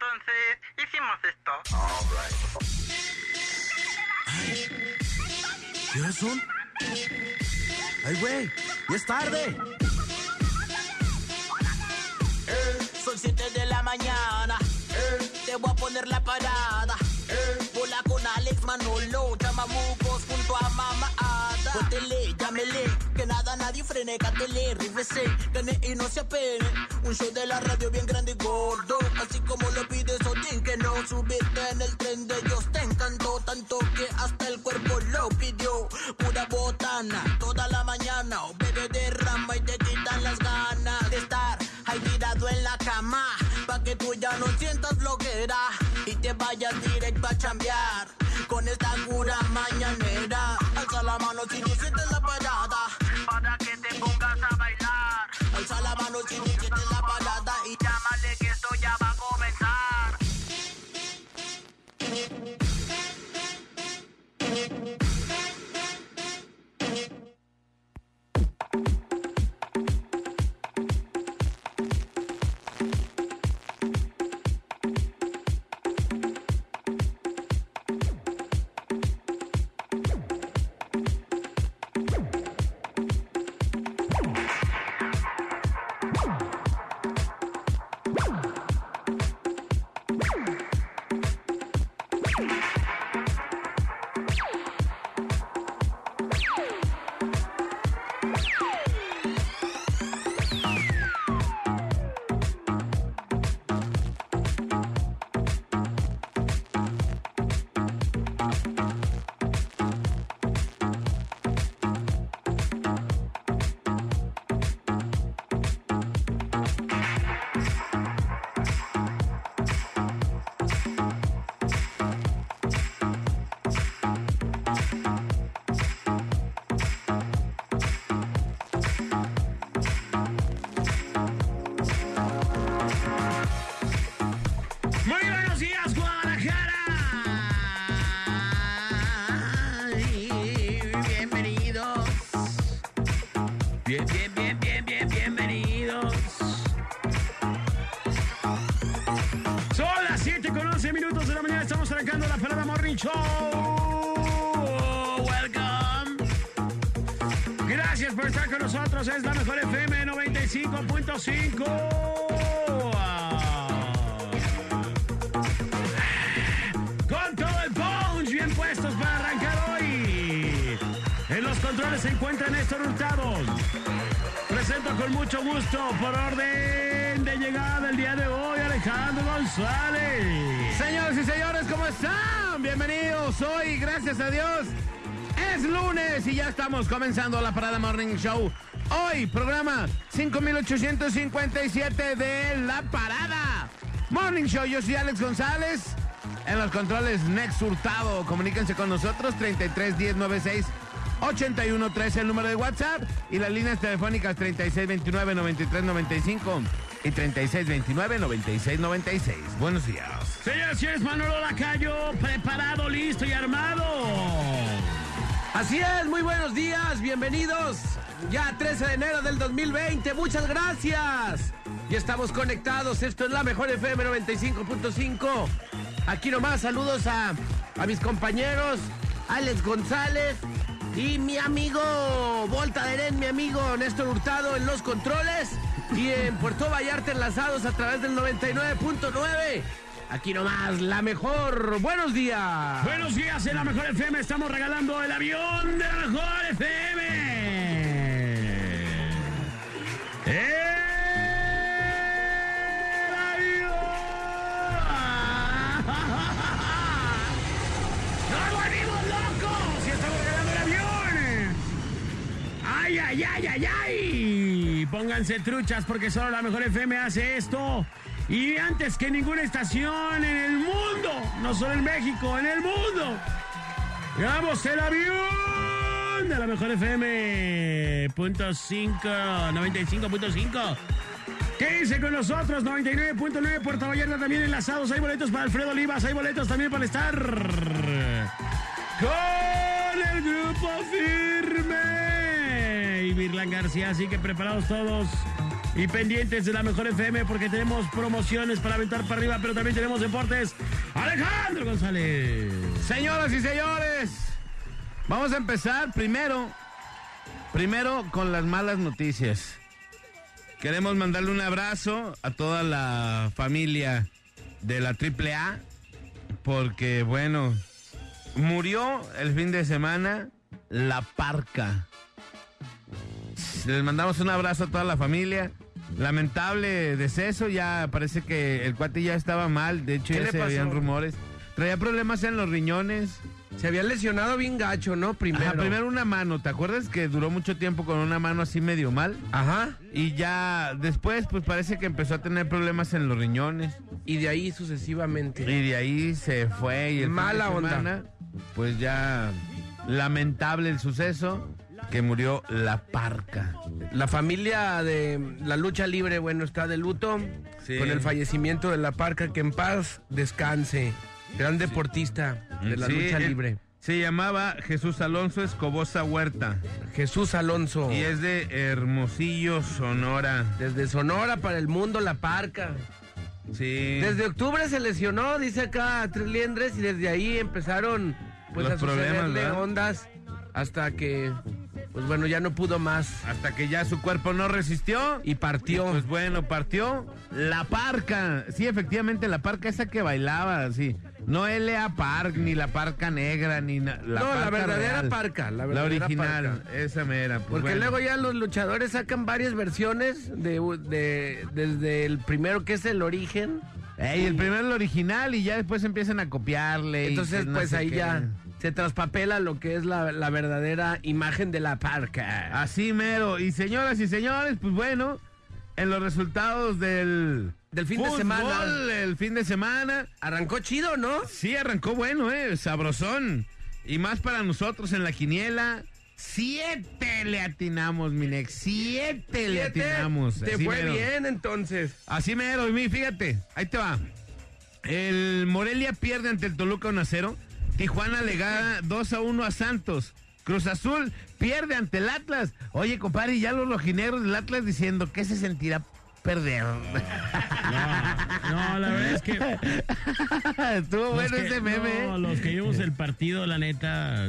entonces hicimos esto. ¿Qué horas son? ¡Ay, güey! ¡Ya es tarde! Son 7 de la mañana. Te voy a poner la parada. Bola con Alex Manolo, chamamucos junto a Mama Ada. Póntele, llámele, nadie frene, cátele, rífese, gane y no se apene. Un show de la radio bien grande y gordo, así como lo pides Odín, que no subirte en el tren de ellos. Te encantó tanto que hasta el cuerpo lo pidió. Pura botana, toda la mañana, o bebé derrama y te quitan las ganas de estar ahí tirado en la cama, pa' que tú ya no sientas flojera y te vayas directo a chambear con esta cura mañanera. Alza la mano si tú sientes la parada, Alza estamos comenzando la Parada Morning Show. Hoy, programa 5857 de La Parada. Morning Show, yo soy Alex González. En los controles, Next Hurtado. Comuníquense con nosotros, 33 10 96 81 13, el número de WhatsApp. Y las líneas telefónicas, 36 29 93 95 y 36 29 96 96. Buenos días. Señoras y señores, Manolo Lacayo, preparado, listo y armado. Así es, muy buenos días, bienvenidos. Ya 13 de enero del 2020, muchas gracias. Ya estamos conectados, esto es la mejor FM 95.5. Aquí nomás saludos a, a mis compañeros, Alex González y mi amigo Volta Deren, mi amigo Néstor Hurtado en los controles y en Puerto Vallarta enlazados a través del 99.9. Aquí nomás, la mejor. Buenos días. Buenos días en la Mejor FM. Estamos regalando el avión de la Mejor FM. ¡El avión! ¡Nos volvimos locos! ¡Y estamos regalando el avión! ¡Ay, ay, ay, ay, ay! Pónganse truchas porque solo la Mejor FM hace esto. Y antes que ninguna estación en el mundo, no solo en México, en el mundo. Veamos el avión de la mejor FM. Punto 5, 95.5. Quédense con nosotros, 99.9 Puerto Vallarta también enlazados. Hay boletos para Alfredo Olivas, hay boletos también para estar con el grupo firme. Y Virlan García, así que preparados todos. Y pendientes de la mejor FM porque tenemos promociones para aventar para arriba, pero también tenemos deportes. Alejandro González. Señoras y señores, vamos a empezar primero, primero con las malas noticias. Queremos mandarle un abrazo a toda la familia de la AAA, porque bueno, murió el fin de semana la parca. Les mandamos un abrazo a toda la familia. Lamentable deceso, ya parece que el cuate ya estaba mal, de hecho ¿Qué ya se habían rumores. Traía problemas en los riñones. Se había lesionado bien gacho, ¿no? Primero. Ajá, primero una mano, ¿te acuerdas que duró mucho tiempo con una mano así medio mal? Ajá. Y ya después, pues parece que empezó a tener problemas en los riñones. Y de ahí sucesivamente. Y de ahí se fue. Y el fin Mala de onda. semana, Pues ya lamentable el suceso que murió la parca. La familia de la lucha libre, bueno, está de luto Sí. con el fallecimiento de la parca. Que en paz descanse. Gran deportista de la Sí, lucha libre. Se llamaba Jesús Alonso Escobosa Huerta. Jesús Alonso. Y es de Hermosillo, Sonora. Desde Sonora para el mundo, la parca. Sí. Desde octubre se lesionó, dice acá Trilliendres, y desde ahí empezaron pues Los a problemas, ondas hasta que, pues bueno, ya no pudo más Hasta que ya su cuerpo no resistió. y partió. Pues bueno, partió la parca. Sí, efectivamente, la parca esa que bailaba, sí. No L.A. Park, ni la parca negra, ni la no, la verdadera real. parca, la La verdadera original, parca. esa mera. pues Porque bueno. luego ya los luchadores sacan varias versiones de, de- desde el primero que es el origen. Ey, el primero el original y ya después empiezan a copiarle. y Entonces, no pues sé ahí qué. ya se traspapela lo que es la, la verdadera imagen de la parca. Así mero. Y señoras y señores, pues bueno, en los resultados del... Del fin de fútbol, semana. El fin de semana. Arrancó chido, ¿no? Sí, arrancó bueno, eh, sabrosón. Y más para nosotros en la quiniela. Siete le atinamos, Minex. Siete, le Siete, atinamos. Te Así fue mero. bien entonces. Así mero, y mi, fíjate, ahí te va. El Morelia pierde ante el Toluca 1 a 0. Tijuana le gana 2 a 1 a Santos. Cruz Azul pierde ante el Atlas. Oye, compadre, y ya los rojinegros del Atlas diciendo que se sentirá perder. No, la verdad es que. Estuvo bueno que- ese meme. no, ¿eh? los que vimos el partido, la neta.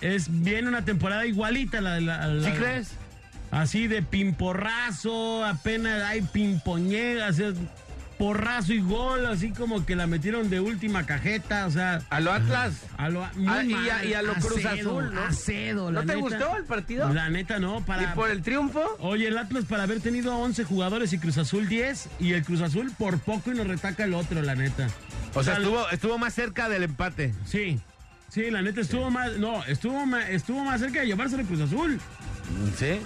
Es bien una temporada igualita la de la. la- ¿Sí crees? Así de pimporrazo, apenas hay pimpoñegas, es porrazo y gol, así como que la metieron de última cajeta, o sea. A lo Atlas. A lo, muy Ah, y a- y a lo Cruz Azul, ¿no? la ¿No te neta. gustó el partido? La neta no, para... ¿Y por el triunfo? Oye, el Atlas para haber tenido a 11 jugadores y Cruz Azul 10, y el Cruz Azul por poco y nos retaca el otro, la neta. O sea, estuvo, estuvo más cerca del empate. Sí, sí, la neta estuvo más... No, estuvo más, estuvo más cerca de llevarse el Cruz Azul. ¿Sí?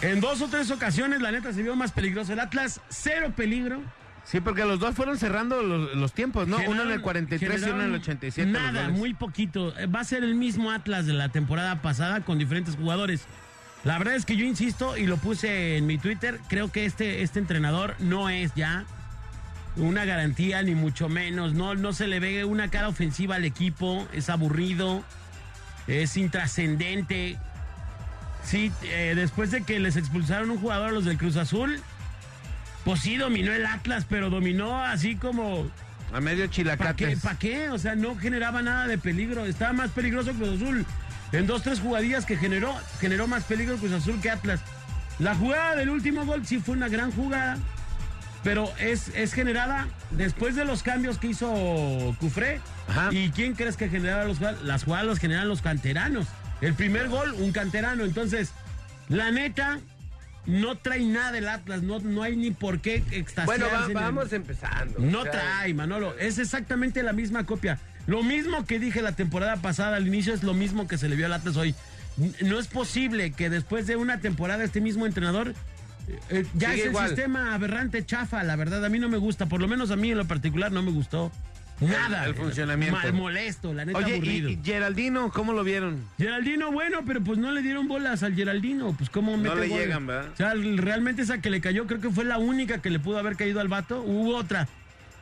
En dos o tres ocasiones, la neta se vio más peligroso. El Atlas, cero peligro. Sí, porque los dos fueron cerrando los, los tiempos, ¿no? uno en el Generaron- 43 y uno en el generaron 87. los Nada, muy poquito. Eh, Va a ser el mismo Atlas de la temporada pasada con diferentes jugadores. La verdad es que yo insisto y lo puse en mi Twitter, creo que este, este entrenador no es ya una garantía ni mucho menos, no, no se le ve una cara ofensiva al equipo, es aburrido, es intrascendente. Sí, eh, después de que les expulsaron un jugador a los del Cruz Azul, pues sí dominó el Atlas, pero dominó así como A medio ¿Para qué? chilacates. ¿Para qué? O sea, no generaba nada de peligro. Estaba más peligroso Cruz Azul. En dos, tres jugadillas que generó, generó más peligro Cruz Azul que Atlas. La jugada del último gol sí fue una gran jugada, pero es, es generada después de los cambios que hizo Cufré. Ajá. ¿Y quién crees que generaba los? Las jugadas las generan los canteranos. El primer gol, un canterano. Entonces, la neta, no trae nada el Atlas. No, no hay ni por qué extasiarse. Bueno, va- en el- vamos empezando. no O sea, trae, Manolo. Es exactamente la misma copia. Lo mismo que dije la temporada pasada al inicio es lo mismo que se le vio al Atlas hoy. No es posible que después de una temporada este mismo entrenador eh, eh, ya es igual. el sistema aberrante chafa, la verdad. A mí no me gusta, por lo menos a mí en lo particular no me gustó. Nada. el funcionamiento. Mal molesto, la neta Oye, aburrido. y, y Geraldino, ¿cómo lo vieron? Geraldino, bueno, pero pues no le dieron bolas al Geraldino. Pues cómo No mete le gol? llegan, ¿verdad? O sea, realmente esa que le cayó, creo que fue la única que le pudo haber caído al vato. Hubo otra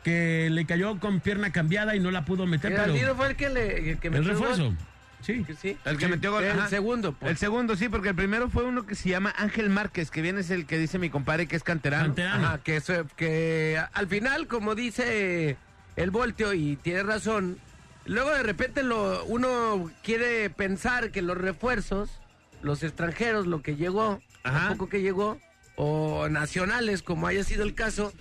que le cayó con pierna cambiada y no la pudo meter, pero Geraldino fue el que le el que el metió refuerzo. gol. Sí. Sí. El que Sí. metió gol. El ajá. segundo. pues. El segundo, sí, porque el primero fue uno que se llama Ángel Márquez, que viene es el que dice mi compadre que es canterano. Canterano. Ajá, que, eso- que al final, como dice el Volteo, y tiene razón, luego de repente lo, uno quiere pensar que los refuerzos, los extranjeros, lo que llegó, Ajá. poco que llegó, o nacionales, como haya sido el caso,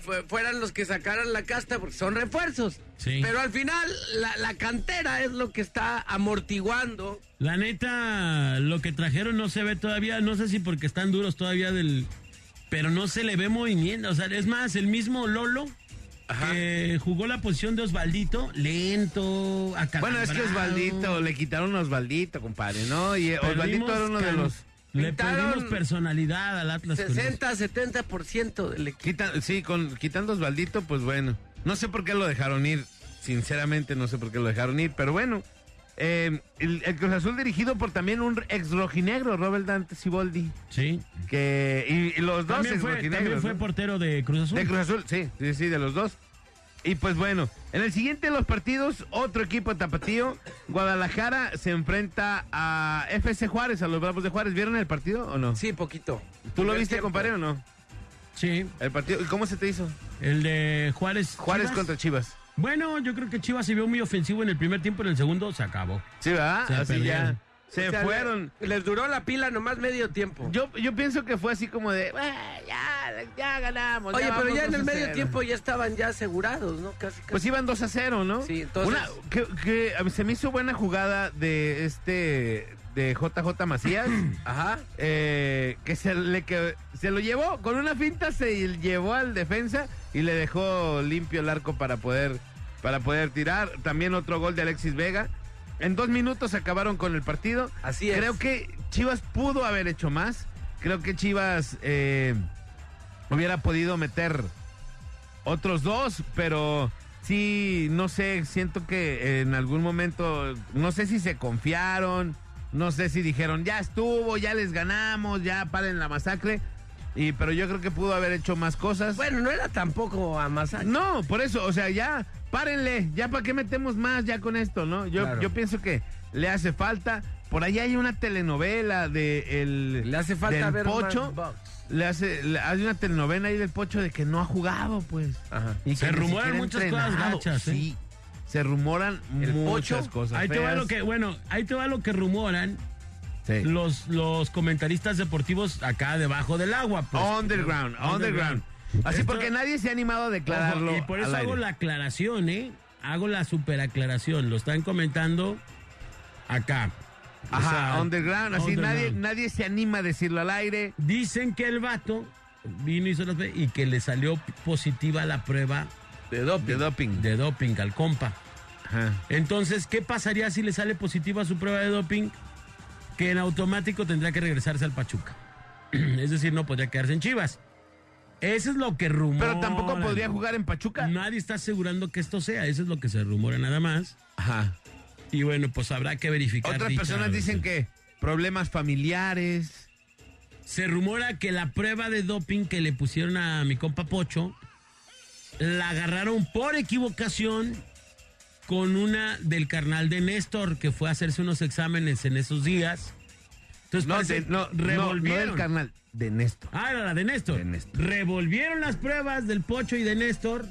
fue- fueran los que sacaran la casta porque son refuerzos. Sí. Pero al final, la, la cantera es lo que está amortiguando. La neta, lo que trajeron no se ve todavía, no sé si porque están duros todavía del... Pero no se le ve movimiento, o sea, es más, el mismo Lolo que jugó la posición de Osvaldito, lento, Bueno, es que. Osvaldito, le quitaron a Osvaldito, compadre, ¿no? Y eh, Perdimos Osvaldito era uno de los... Le perdimos personalidad al Atlas. con eso. 60-70% del equipo. Quita, sí, con, quitando Osvaldito, pues bueno. No sé por qué lo dejaron ir. Sinceramente, no sé por qué lo dejaron ir. Pero bueno, eh, el, el Cruz Azul dirigido por también un ex rojinegro, Robert Dante Siboldi. Sí. Que, y, y los dos También ex fue, también rojinegros. fue ¿no? portero de Cruz Azul. De Cruz Azul, sí, sí, sí, de los dos. Y pues bueno, en el siguiente de los partidos, otro equipo tapatío, Guadalajara se enfrenta a FC Juárez, a los Bravos de Juárez. ¿Vieron el partido o no? Sí, poquito. ¿Tú lo viste, tiempo. compadre, o no? Sí. El partido, ¿y cómo se te hizo? El de Juárez. Juárez Chivas. contra Chivas. Bueno, yo creo que Chivas se vio muy ofensivo en el primer tiempo, en el segundo se acabó. Sí, ¿verdad? Se Así perdieron. ya. Se O sea, fueron. le- Les duró la pila nomás medio tiempo. Yo, yo pienso que fue así como de, "Bueno, ya, ya ganamos. Oye, pero ya en 2 el medio 0". tiempo ya estaban ya asegurados, ¿no? Casi, casi. Pues iban 2 a 0, ¿no? Sí, entonces- Una, que, que a mí se me hizo buena jugada de este, de JJ Macías. Ajá. eh, que se le que se lo llevó con una finta se llevó al defensa y le dejó limpio el arco para poder para poder tirar también otro gol de Alexis Vega en dos minutos acabaron con el partido Así es. creo que Chivas pudo haber hecho más creo que Chivas eh, hubiera podido meter otros dos pero sí no sé siento que en algún momento no sé si se confiaron no sé si dijeron, ya estuvo, ya les ganamos, ya paren la masacre. Y, pero yo creo que pudo haber hecho más cosas. Bueno, no era tampoco a Mazac. no, por eso, o sea, ya, párenle, ya para qué metemos más ya con esto, ¿no? Yo, Claro. yo pienso que le hace falta. Por ahí hay una telenovela de el Le hace falta del ver Pocho. Le hace, le- hay una telenovela ahí del Pocho de que no ha jugado, pues. Ajá. Y Se rumoran muchas cosas gachas, ¿eh? Sí, se rumoran El muchas Pocho, cosas. Ahí te va lo que, bueno, ahí te va lo que rumoran Sí. los, los comentaristas deportivos acá debajo del agua. Pues. Underground, underground. Así Esto- porque nadie se ha animado a declararlo. Ojo, y por eso hago aire. la aclaración, ¿eh? Hago la super aclaración. Lo están comentando acá. O Ajá, sea, underground. Así nadie, nadie se anima a decirlo al aire. Dicen que el vato vino y hizo las y que le salió positiva la prueba De doping. De doping. de doping al compa. Ajá. Entonces, ¿qué pasaría si le sale positiva su prueba de doping? Que en automático tendría que regresarse al Pachuca. es decir, no podría quedarse en Chivas. Eso es lo que rumora. Pero tampoco podría jugar en Pachuca. Nadie está asegurando que esto sea. Eso es lo que se rumora nada más. Ajá. Y bueno, pues habrá que verificar. Otras dicha personas dicen que problemas familiares. Se rumora que la prueba de doping que le pusieron a mi compa Pocho la agarraron por equivocación con una del carnal de Néstor que fue a hacerse unos exámenes en esos días. Entonces No, de- no, no, no revolvieron. del carnal, de Néstor. Ah, era la de Néstor. De Néstor. Revolvieron las pruebas del Pocho y de Néstor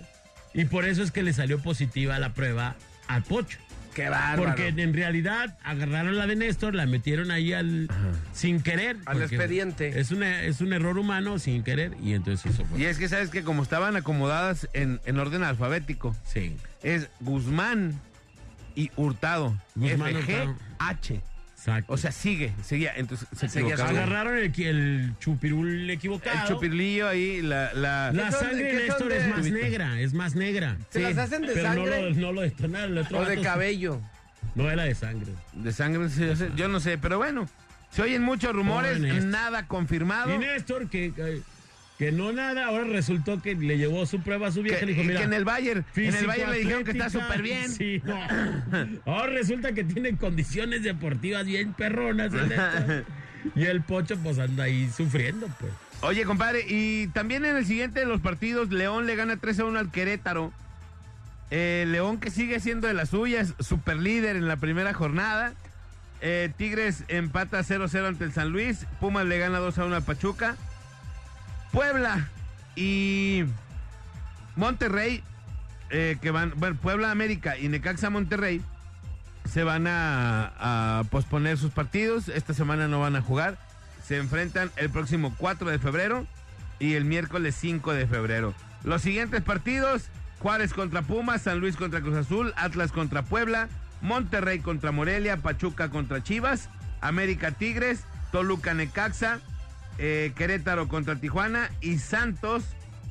y por eso es que le salió positiva la prueba al Pocho. Qué bárbaro. Porque en realidad agarraron la de Néstor, la metieron ahí al sin querer. Al expediente. Es, una, es un error humano sin querer y entonces eso fue. Y es que sabes que como estaban acomodadas en, en orden alfabético, Sí. es Guzmán y Hurtado. Guzmán, F, G, Hurtado. H. Exacto. O sea, sigue, seguía. Entonces se Seguía agarraron el, el chupirul equivocado. El chupirlillo ahí, la... la- La ¿Qué son- sangre de Néstor de- es más negra, es más negra. ¿Se las hacen de Pero no sangre lo, no lo detonaron. el otro o de cabello? No era de sangre. De sangre, sí, yo, sé- yo no sé, pero bueno, se oyen muchos rumores, nada confirmado. Y Néstor, que, que, no nada, ahora resultó que le llevó su prueba a su vieja y le dijo, mira, que en el Bayern, en el Bayern le dijeron que está súper bien. Sí, no. Ahora resulta que tiene condiciones deportivas bien perronas. Y el Pocho pues anda ahí sufriendo, pues. Oye, compadre, y también en el siguiente de los partidos, León le gana 3 a 1 al Querétaro. Eh, León que sigue siendo de las suyas, super líder en la primera jornada. eh, Tigres empata 0-0 ante el San Luis. Pumas le gana 2-1 al Pachuca. Puebla y Monterrey, eh, que van, bueno, Puebla América y Necaxa Monterrey se van a, a posponer sus partidos. Esta semana no van a jugar. Se enfrentan el próximo 4 de febrero y el miércoles 5 de febrero. Los siguientes partidos, Juárez contra Pumas, San Luis contra Cruz Azul, Atlas contra Puebla, Monterrey contra Morelia, Pachuca contra Chivas, América Tigres, Toluca Necaxa, eh, Querétaro contra Tijuana y Santos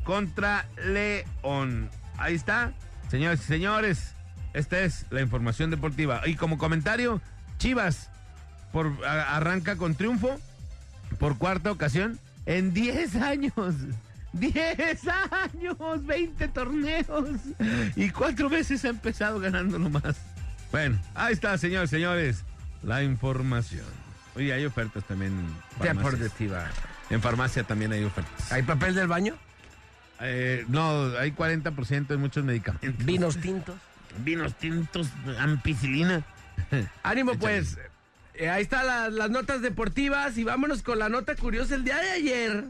contra León. Ahí está, señores y señores, esta es la información deportiva. Y como comentario, Chivas por, arranca con triunfo por cuarta ocasión en 10 años. 10 años, 20 torneos y cuatro veces ha empezado ganando nomás. Bueno, ahí está, señores, señores, la información. Oye, hay ofertas también. en. Deportiva. En farmacia también hay ofertas. ¿Hay papel del baño? Eh, no, hay 40% en muchos medicamentos. Vinos tintos. Vinos tintos, ampicilina. Ánimo, pues. Eh, ahí están las, las notas deportivas y vámonos con la nota curiosa. El día de ayer,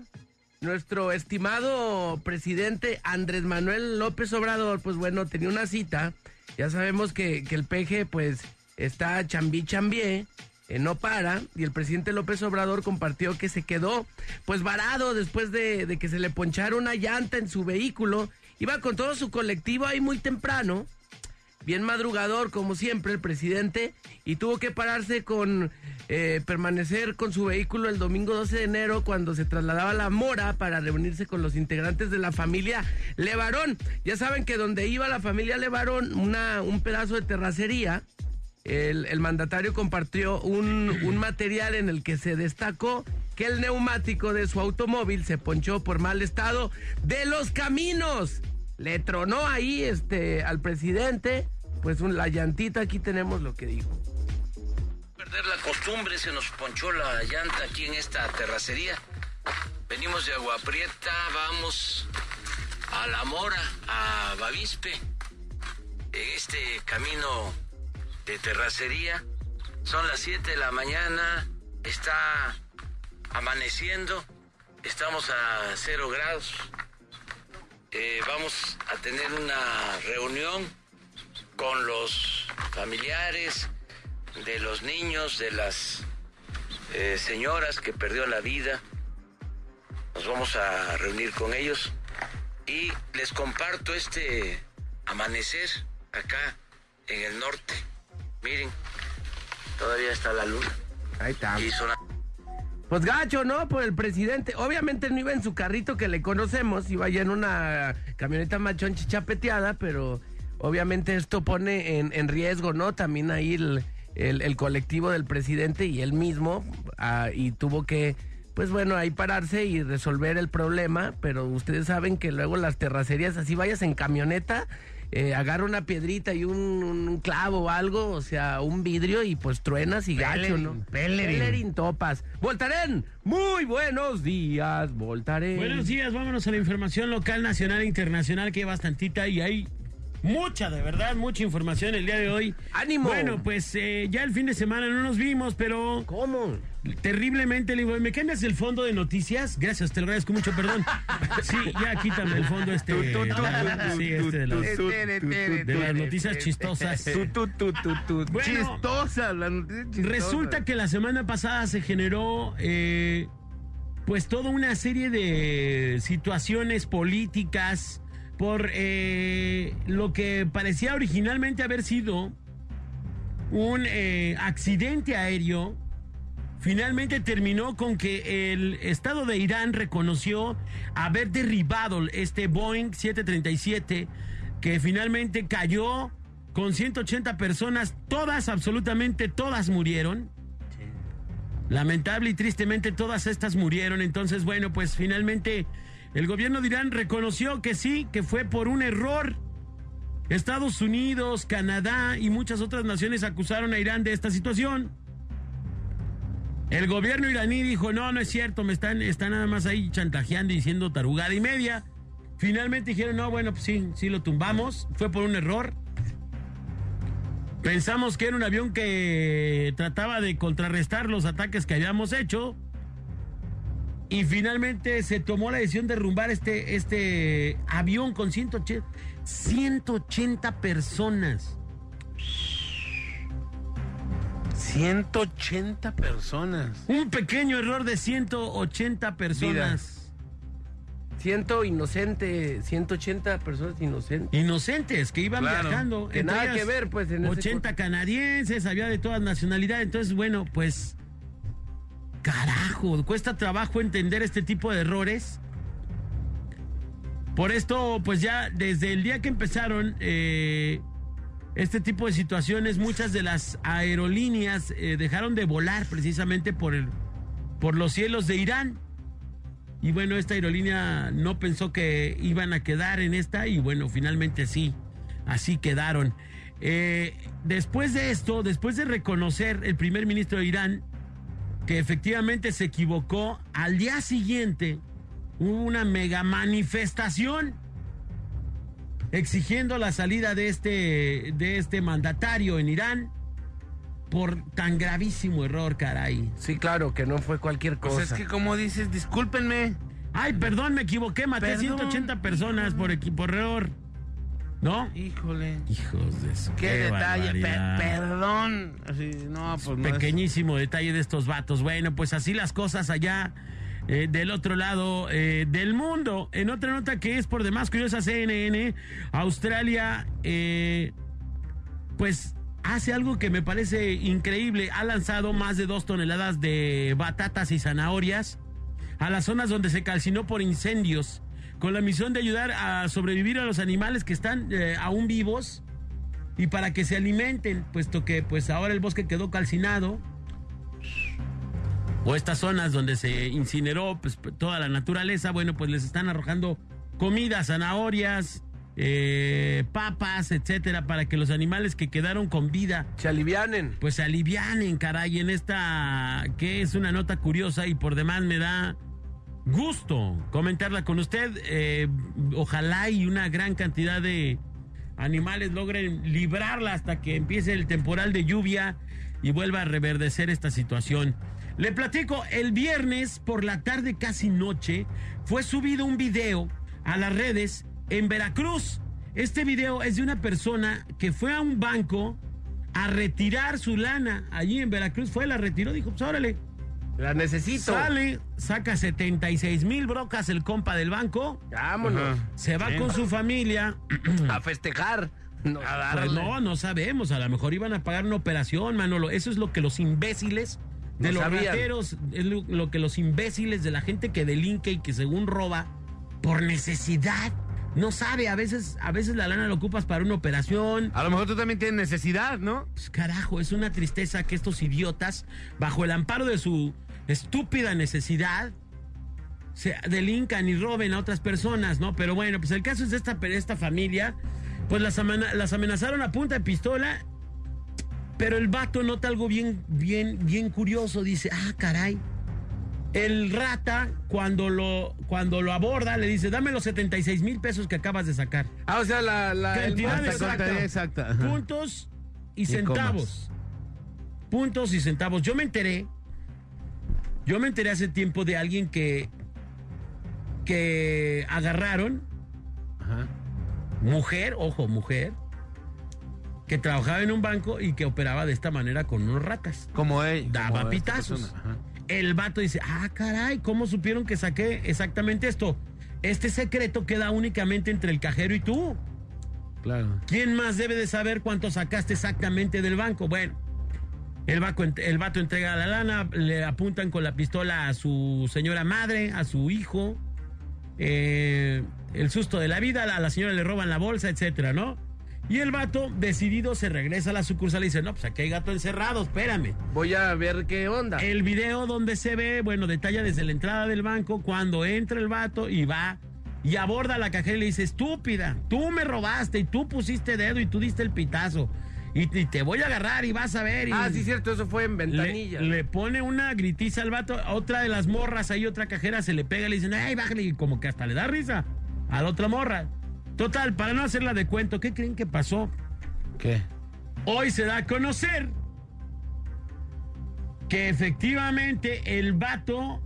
nuestro estimado presidente Andrés Manuel López Obrador, pues bueno, tenía una cita. Ya sabemos que, que el peje, pues, está chambi chambié, eh, no para. Y el presidente López Obrador compartió que se quedó, pues, varado después de, de que se le ponchara una llanta en su vehículo. Iba con todo su colectivo ahí muy temprano bien madrugador como siempre el presidente y tuvo que pararse con eh, permanecer con su vehículo el domingo 12 de enero cuando se trasladaba a la Mora para reunirse con los integrantes de la familia Levarón. Ya saben que donde iba la familia Levarón, una, un pedazo de terracería, el, mandatario compartió un, material en el que se destacó que el neumático de su automóvil se ponchó por mal estado de los caminos. Le tronó ahí este al presidente, pues un- la llantita, aquí tenemos lo que dijo. perder la costumbre, se nos ponchó la llanta aquí en esta terracería. Venimos de Agua Prieta, vamos a La Mora, a Bavispe, en este camino de terracería. Son las 7 de la mañana, está amaneciendo, estamos a cero grados. Eh, vamos a tener una reunión con los familiares de los niños, de las eh, señoras que perdió la vida. Nos vamos a reunir con ellos y les comparto este amanecer acá en el norte. Miren, todavía está la luna. Ahí está. Pues gacho, ¿no? Por el presidente. Obviamente no iba en su carrito que le conocemos, iba ya en una camioneta machón chichapeteada, pero obviamente esto pone en, en riesgo, ¿no? También ahí el, el- el colectivo del presidente y él mismo, ah, y tuvo que, pues bueno, ahí pararse y resolver el problema, pero ustedes saben que luego las terracerías, así vayas en camioneta, eh, agarra una piedrita y un, un clavo o algo, o sea, un vidrio y pues truenas y gacho, ¿no? Pellerin topas. Voltaren, muy buenos días, Voltaren. Buenos días, vámonos a la información local, nacional e internacional, que hay bastantita y hay mucha, de verdad, mucha información el día de hoy. ¡Ánimo! Bueno, pues eh, ya el fin de semana no nos vimos, pero ¿Cómo? Terriblemente le digo, ¿me cambias el fondo de noticias? Gracias, te lo agradezco mucho, perdón. Sí, ya quítame el fondo este. Sí, este de las, de las noticias chistosas. Bueno, Chistosa, la noticia chistosa. Resulta que la semana pasada se generó eh, pues toda una serie de situaciones políticas por eh, lo que parecía originalmente haber sido un eh, accidente aéreo. Finalmente terminó con que el Estado de Irán reconoció haber derribado este Boeing 737 que finalmente cayó con 180 personas, todas, absolutamente todas murieron. Lamentable y tristemente todas estas murieron. Entonces, bueno, pues finalmente el gobierno de Irán reconoció que sí, que fue por un error. Estados Unidos, Canadá y muchas otras naciones acusaron a Irán de esta situación. El gobierno iraní dijo, no, no es cierto, me están, nada más ahí chantajeando y diciendo tarugada y media. Finalmente dijeron, no, bueno, pues sí, sí lo tumbamos, fue por un error. Pensamos que era un avión que trataba de contrarrestar los ataques que habíamos hecho. Y finalmente se tomó la decisión de derrumbar este, este avión con 180, 180 personas. 180 personas. Un pequeño error de 180 personas. Ciento inocente, 180 personas inocentes. Inocentes que iban Claro. viajando. Que nada que ver, pues, en ese 80 canadienses, había de todas nacionalidades. Entonces, bueno, pues. Carajo, cuesta trabajo entender este tipo de errores. Por esto, pues ya desde el día que empezaron eh, este tipo de situaciones, muchas de las aerolíneas eh, dejaron de volar precisamente por, el, por los cielos de Irán. Y bueno, esta aerolínea no pensó que iban a quedar en esta y bueno, finalmente sí, así quedaron. Eh, después de esto, después de reconocer el primer ministro de Irán que efectivamente se equivocó, al día siguiente hubo una mega manifestación exigiendo la salida de este, de este mandatario en Irán por tan gravísimo error, caray. Sí, claro, que no fue cualquier cosa. Pues es que como dices, discúlpenme. Ay, perdón, me equivoqué, maté Perdón. 180 personas por, por error. ¿No? Híjole. Hijos de su Qué, detalle. Pe- barbaridad. perdón. Así, no, pues no es- Pequeñísimo detalle de estos vatos. Bueno, pues así las cosas allá eh, del otro lado eh, del mundo. En otra nota que es por demás curiosa, CNN, Australia, eh, pues hace algo que me parece increíble. Ha lanzado más de dos toneladas de batatas y zanahorias a las zonas donde se calcinó por incendios, con la misión de ayudar a sobrevivir a los animales que están aún vivos y para que se alimenten, puesto que pues ahora el bosque quedó calcinado. O estas zonas donde se incineró pues, toda la naturaleza, bueno, pues les están arrojando comida, zanahorias, eh, papas, etcétera, para que los animales que quedaron con vida Se alivianen. pues se alivianen, caray, en esta que es una nota curiosa y por demás me da gusto comentarla con usted. Eh, ojalá y una gran cantidad de animales logren librarla hasta que empiece el temporal de lluvia y vuelva a reverdecer esta situación. Le platico, el viernes por la tarde casi noche fue subido un video a las redes en Veracruz. Este video es de una persona que fue a un banco a retirar su lana allí en Veracruz. Fue, la retiró, dijo, pues órale. La necesito. Sale, saca 76 mil brocas el compa del banco, Vámonos. se va con su familia. A festejar. No, a darle. Pues no, no sabemos. A lo mejor iban a pagar una operación, Manolo. Eso es lo que los imbéciles de No los sabían. rateros, es lo, lo que los imbéciles de la gente que delinque y que según roba por necesidad. No sabe, a veces, a veces la lana la ocupas para una operación. A lo mejor tú también tienes necesidad, ¿no? Pues, carajo, es una tristeza que estos idiotas, bajo el amparo de su estúpida necesidad, se delincan y roben a otras personas, ¿no? Pero bueno, pues el caso es de esta, esta familia, pues las amenazaron a punta de pistola, pero el vato nota algo bien, bien, bien curioso, dice, ah, caray. El rata, cuando lo, cuando lo aborda, le dice, dame los 76 mil pesos que acabas de sacar. Ah, o sea, la. la Cantidad exacta. Exacta. Puntos y Y centavos. Puntos y centavos. Yo me enteré. Yo me enteré hace tiempo de alguien que. que agarraron. Ajá. Mujer, ojo, mujer. Que trabajaba en un banco y que operaba de esta manera con unos ratas. Como él. Daba como pitazos. El vato dice, ah, caray, ¿cómo supieron que saqué exactamente esto? Este secreto queda únicamente entre el cajero y tú. Claro. ¿Quién más debe de saber cuánto sacaste exactamente del banco? Bueno, el, vaco, el vato entrega la lana, le apuntan con la pistola a su señora madre, a su hijo, eh, el susto de la vida, a la señora le roban la bolsa, etcétera, ¿no? Y el vato, decidido, se regresa a la sucursal y dice, no, pues aquí hay gato encerrado, espérame. Voy a ver qué onda. El video donde se ve, bueno, detalla desde la entrada del banco cuando entra el vato y va y aborda a la cajera y le dice, estúpida, tú me robaste y tú pusiste dedo y tú diste el pitazo. Y, y te voy a agarrar y vas a ver. Y Ah, sí, cierto, eso fue en ventanilla. le pone una gritiza al vato, otra de las morras, ahí otra cajera se le pega y le dicen, ay, bájale, y como que hasta le da risa a la otra morra. Total, para no hacerla de cuento, ¿qué creen que pasó? ¿Qué? hoy se da a conocer que efectivamente el vato...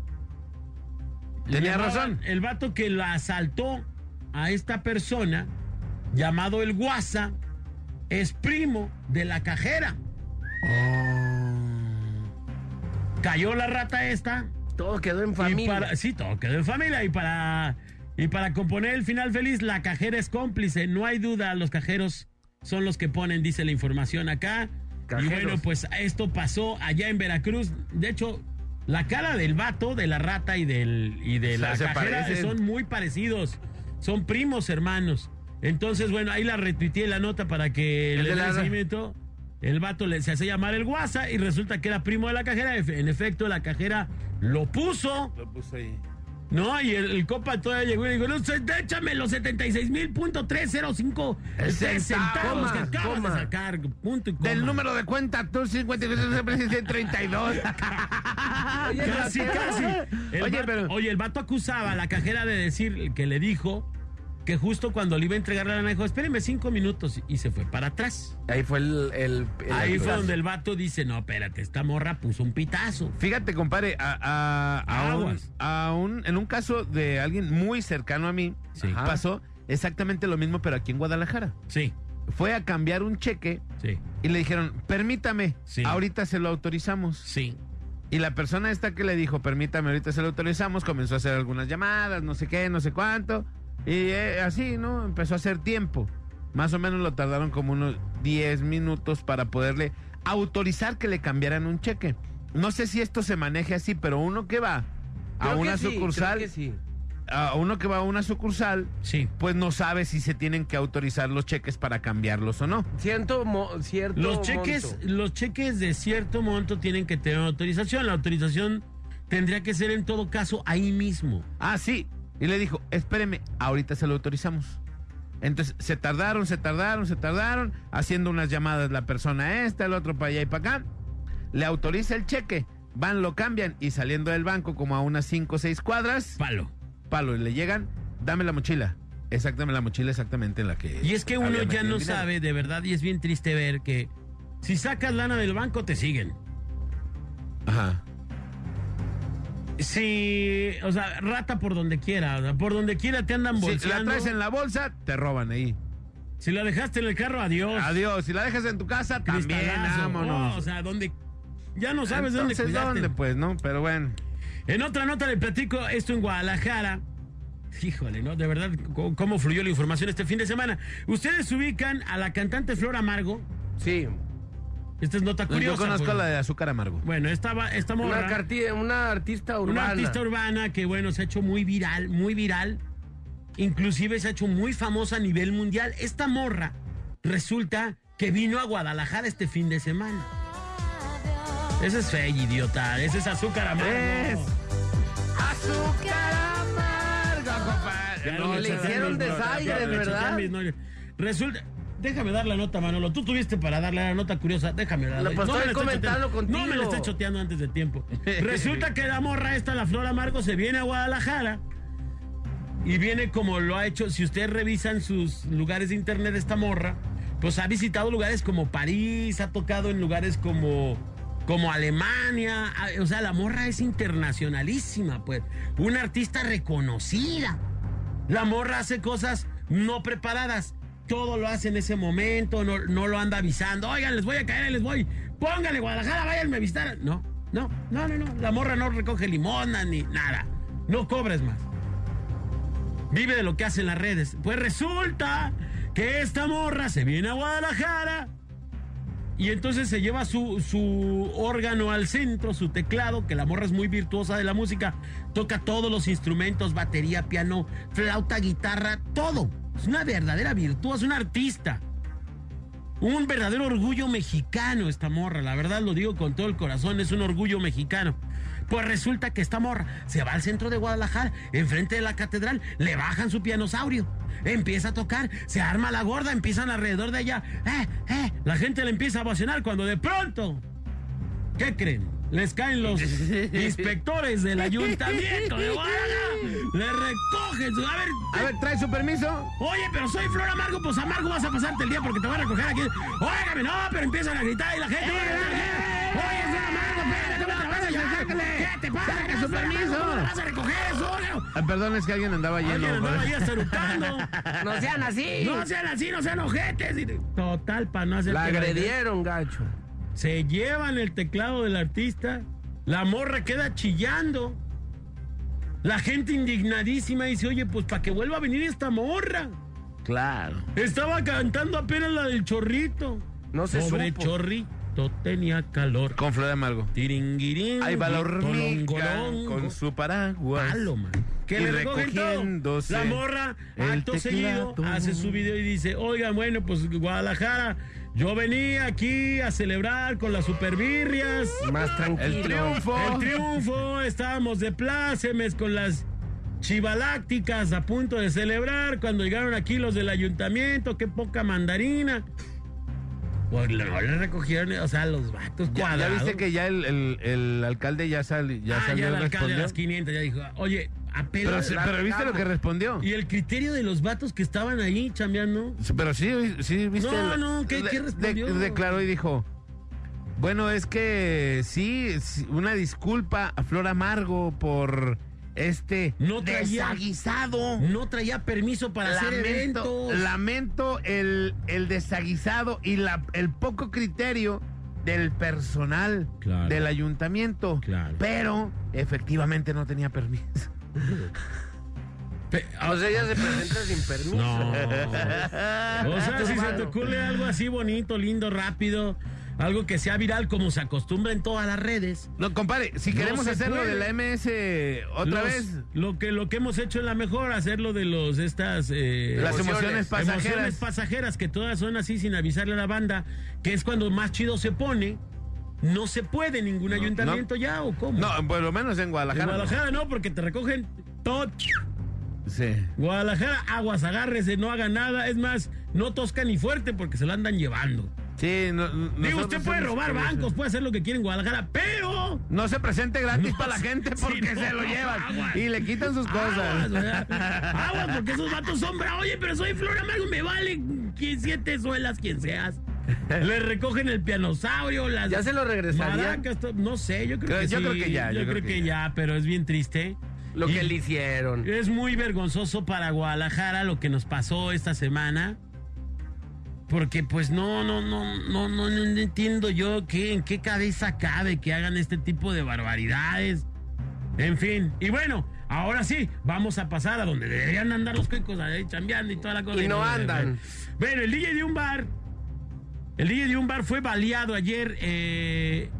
Tenía razón. El vato que la asaltó a esta persona, llamado el Guasa, es primo de la cajera. Cayó la rata esta. Todo quedó en familia. para, sí, todo quedó en familia. Y para, y para componer el final feliz, la cajera es cómplice. No hay duda, los cajeros son los que ponen, dice la información acá. Cajeros. Y bueno, pues esto pasó allá en Veracruz. De hecho, la cara del vato, de la rata y, del, y de la cajera parecen. son muy parecidos. Son primos hermanos. Entonces, bueno, ahí la retuiteé la nota para que El le de den seguimiento. El vato le, se hace llamar el guasa y resulta que era primo de la cajera. En efecto, la cajera lo puso. Lo puso ahí. No, y el, el copa todavía llegó y dijo, no, échame los 76 mil punto 305 Centavos, que acabas coma. de sacar. Punto y coma. Del número de cuenta, tú 52 Casi, casi. El Oye, vato- pero- oye, el vato acusaba a la cajera de decir que le dijo que justo cuando le iba a entregar la lana dijo, espéreme cinco minutos y se fue para atrás. Ahí fue el. el- el- Ahí fue donde el vato dice, no, espérate, esta morra puso un pitazo. Fíjate, compadre, a, a- a un, Aguas. a un- en un caso de alguien muy cercano a mí, Sí. Pasó exactamente lo mismo, pero aquí en Guadalajara. Sí, Fue a cambiar un cheque sí, y le dijeron, permítame, Sí. ahorita se lo autorizamos. sí. Y la persona esta que le dijo, permítame, ahorita se lo autorizamos, comenzó a hacer algunas llamadas, no sé qué, no sé cuánto. Y eh, así, ¿no? Empezó a hacer tiempo. Más o menos lo tardaron como unos 10 minutos para poderle autorizar que le cambiaran un cheque. No sé si esto se maneje así, pero uno que va a Creo que una sí, sucursal, creo que sí. a uno que va a una sucursal, Sí. pues no sabe si se tienen que autorizar los cheques para cambiarlos o no. Cierto, mo- cierto Los cheques, monto. los cheques de cierto monto tienen que tener autorización. La autorización tendría que ser en todo caso ahí mismo. Ah, sí. Y le dijo, espéreme, ahorita se lo autorizamos. Entonces se tardaron, se tardaron, se tardaron, haciendo unas llamadas la persona esta, el otro para allá y para acá. Le autoriza el cheque, van, lo cambian y saliendo del banco como a unas 5 o 6 cuadras, Palo. palo, y le llegan, dame la mochila. Exactamente, la mochila exactamente en la que... Y es que uno ya no sabe, de verdad, y es bien triste ver que si sacas lana del banco te siguen. Ajá. Si, o sea, rata por donde quiera, o sea, por donde quiera te andan Si la traes en la bolsa, te roban ahí. Si la dejaste en el carro, adiós. Adiós. Si la dejas en tu casa, también, vámonos. Oh, o sea, donde ya no sabes dónde cuidarte. ¿dónde, pues, no? Pero bueno. En otra nota le platico esto en Guadalajara. Híjole, ¿no? De verdad, cómo fluyó la información este fin de semana. Ustedes ubican a la cantante Flor Amargo. Sí. Esta es nota curiosa. Yo conozco pues. la de azúcar amargo. Bueno, esta, va- esta morra, Una, una artista una urbana. artista urbana que, bueno, se ha hecho muy viral, muy viral. Inclusive se ha hecho muy famosa a nivel mundial. Esta morra resulta que vino a Guadalajara este fin de semana. Ese es fe, idiota. Ese es azúcar amargo. Es azúcar amargo, compadre. No, le hicieron desaire, ¿verdad? Resulta. Déjame dar la nota, Manolo. Tú tuviste para darle la nota curiosa. Déjame darla. La pues, estoy me comentando. No me la estés choteando antes de tiempo. Resulta que la morra esta, la Flor Amargo, se viene a Guadalajara. Y viene como lo ha hecho. Si ustedes revisan sus lugares de internet, esta morra, pues ha visitado lugares como París, ha tocado en lugares como, como Alemania. ah, O sea, la morra es internacionalísima, pues. Una artista reconocida. La morra hace cosas no preparadas. Todo lo hace en ese momento, no, lo anda avisando. Oigan, les voy a caer, les voy. Póngale, Guadalajara, váyanme a visitar. No, no, no, no, no. La morra no recoge limona ni nada. No cobres más. Vive de lo que hace en las redes. Pues resulta que esta morra se viene a Guadalajara y entonces se lleva su, su órgano al centro, su teclado, que la morra es muy virtuosa de la música. Toca todos los instrumentos, batería, piano, flauta, guitarra, todo. Es una verdadera virtuosa, una artista. Un verdadero orgullo mexicano esta morra, la verdad lo digo con todo el corazón, es un orgullo mexicano. Pues resulta que esta morra se va al centro de Guadalajara, enfrente de la catedral, le bajan su pianosaurio, empieza a tocar, se arma la gorda, empiezan alrededor de ella, eh, eh, la gente le empieza a ovacionar cuando de pronto, ¿qué creen? Les caen los inspectores del ayuntamiento de Guadalajara. Le recogen su. A ver, A ver, ¿trae su permiso? Oye, pero soy Flor Amargo, pues Amargo vas a pasarte el día porque te voy a recoger aquí. Óigame, no, pero empiezan a gritar y la gente. Oye, Flor Amargo, espérate, ¿cómo te vas a llevar? ¿Qué te pasa? Saque su permiso. ¿Cómo te vas a recoger eso? Ah, perdón, es que alguien andaba lleno. Alguien andaba ahí hasta eructando. No sean así. No sean así, no sean ojetes. Total, para no hacer. La agredieron, gacho. Se llevan el teclado del artista. La morra queda chillando. La gente indignadísima dice, oye, pues para que vuelva a venir esta morra. Claro. Estaba cantando apenas la del chorrito. No se Pobre supo. chorrito tenía calor. Con flor de amargo. Tiringuirín. Ahí va la hormiga con su paraguas. Palo, man. Que Y le recogen todo. La morra, el acto seguido, hace su video y dice, oigan, bueno, pues Guadalajara, yo venía aquí a celebrar con las superbirrias. Más tranquilo. El triunfo. El triunfo, estábamos de plácemes con las chivalácticas a punto de celebrar cuando llegaron aquí los del ayuntamiento, qué poca mandarina. Pues no le recogieron, o sea, los vatos Ya, ya viste que ya el, el- el alcalde ya, sal, ya ah, salió ya el alcalde respondió. de las 500 ya dijo, oye, Pero, pero viste lo que respondió. Y el criterio de los vatos que estaban ahí chambeando. Pero sí, sí, viste. No, el- no, ¿qué- de- qué de- respondió? declaró y dijo. Bueno, es que sí, una disculpa a Flor Amargo por este No traía- desaguisado. No traía permiso para hacer Lamento, eventos. lamento el, el desaguisado y la, el poco criterio del personal Claro. del ayuntamiento. Claro. Pero efectivamente no tenía permiso. O sea, ella se presenta sin permiso. No. O sea, si se te ocurre algo así bonito, lindo, rápido, algo que sea viral como se acostumbra en todas las redes. No, compadre, si No queremos se hacerlo puede. de la MS otra Los- vez, Lo que, lo que hemos hecho es la mejor, hacerlo de los estas eh, las emociones pasajeras. emociones pasajeras, que todas son así sin avisarle a la banda, que es cuando más chido se pone. No se puede ningún ayuntamiento ya, ¿o cómo? no, por lo menos en en Guadalajara. Guadalajara no, porque te recogen todo. Sí. Guadalajara, aguas, agárrese, no haga nada. Es más, no tosca ni fuerte porque se lo andan llevando. Sí, no, Digo, usted puede robar bancos, puede hacer lo que quiere en Guadalajara, pero... No se presente gratis No, para la gente porque se lo llevan aguas. y le quitan sus Aguas, cosas. Aguas, porque esos vatos son bravos. Oye, pero soy Flor Amargo, me vale siete suelas, quien seas. Le recogen el pianosaurio, las ¿Ya se lo regresarían? maracas, no sé, yo creo Creo- que yo sí. creo que ya, Yo, creo, que, ya. pero es bien triste. Lo Y- que le hicieron. Es muy vergonzoso para Guadalajara lo que nos pasó esta semana. Porque pues no, no, no, no, no, no entiendo yo qué, en qué cabeza cabe que hagan este tipo de barbaridades. En fin, y bueno, ahora sí, vamos a pasar a donde deberían andar los cuicos ahí chambeando y toda la cosa. Y no andan. Bueno, el DJ de un bar, el DJ de un bar fue baleado ayer, eh,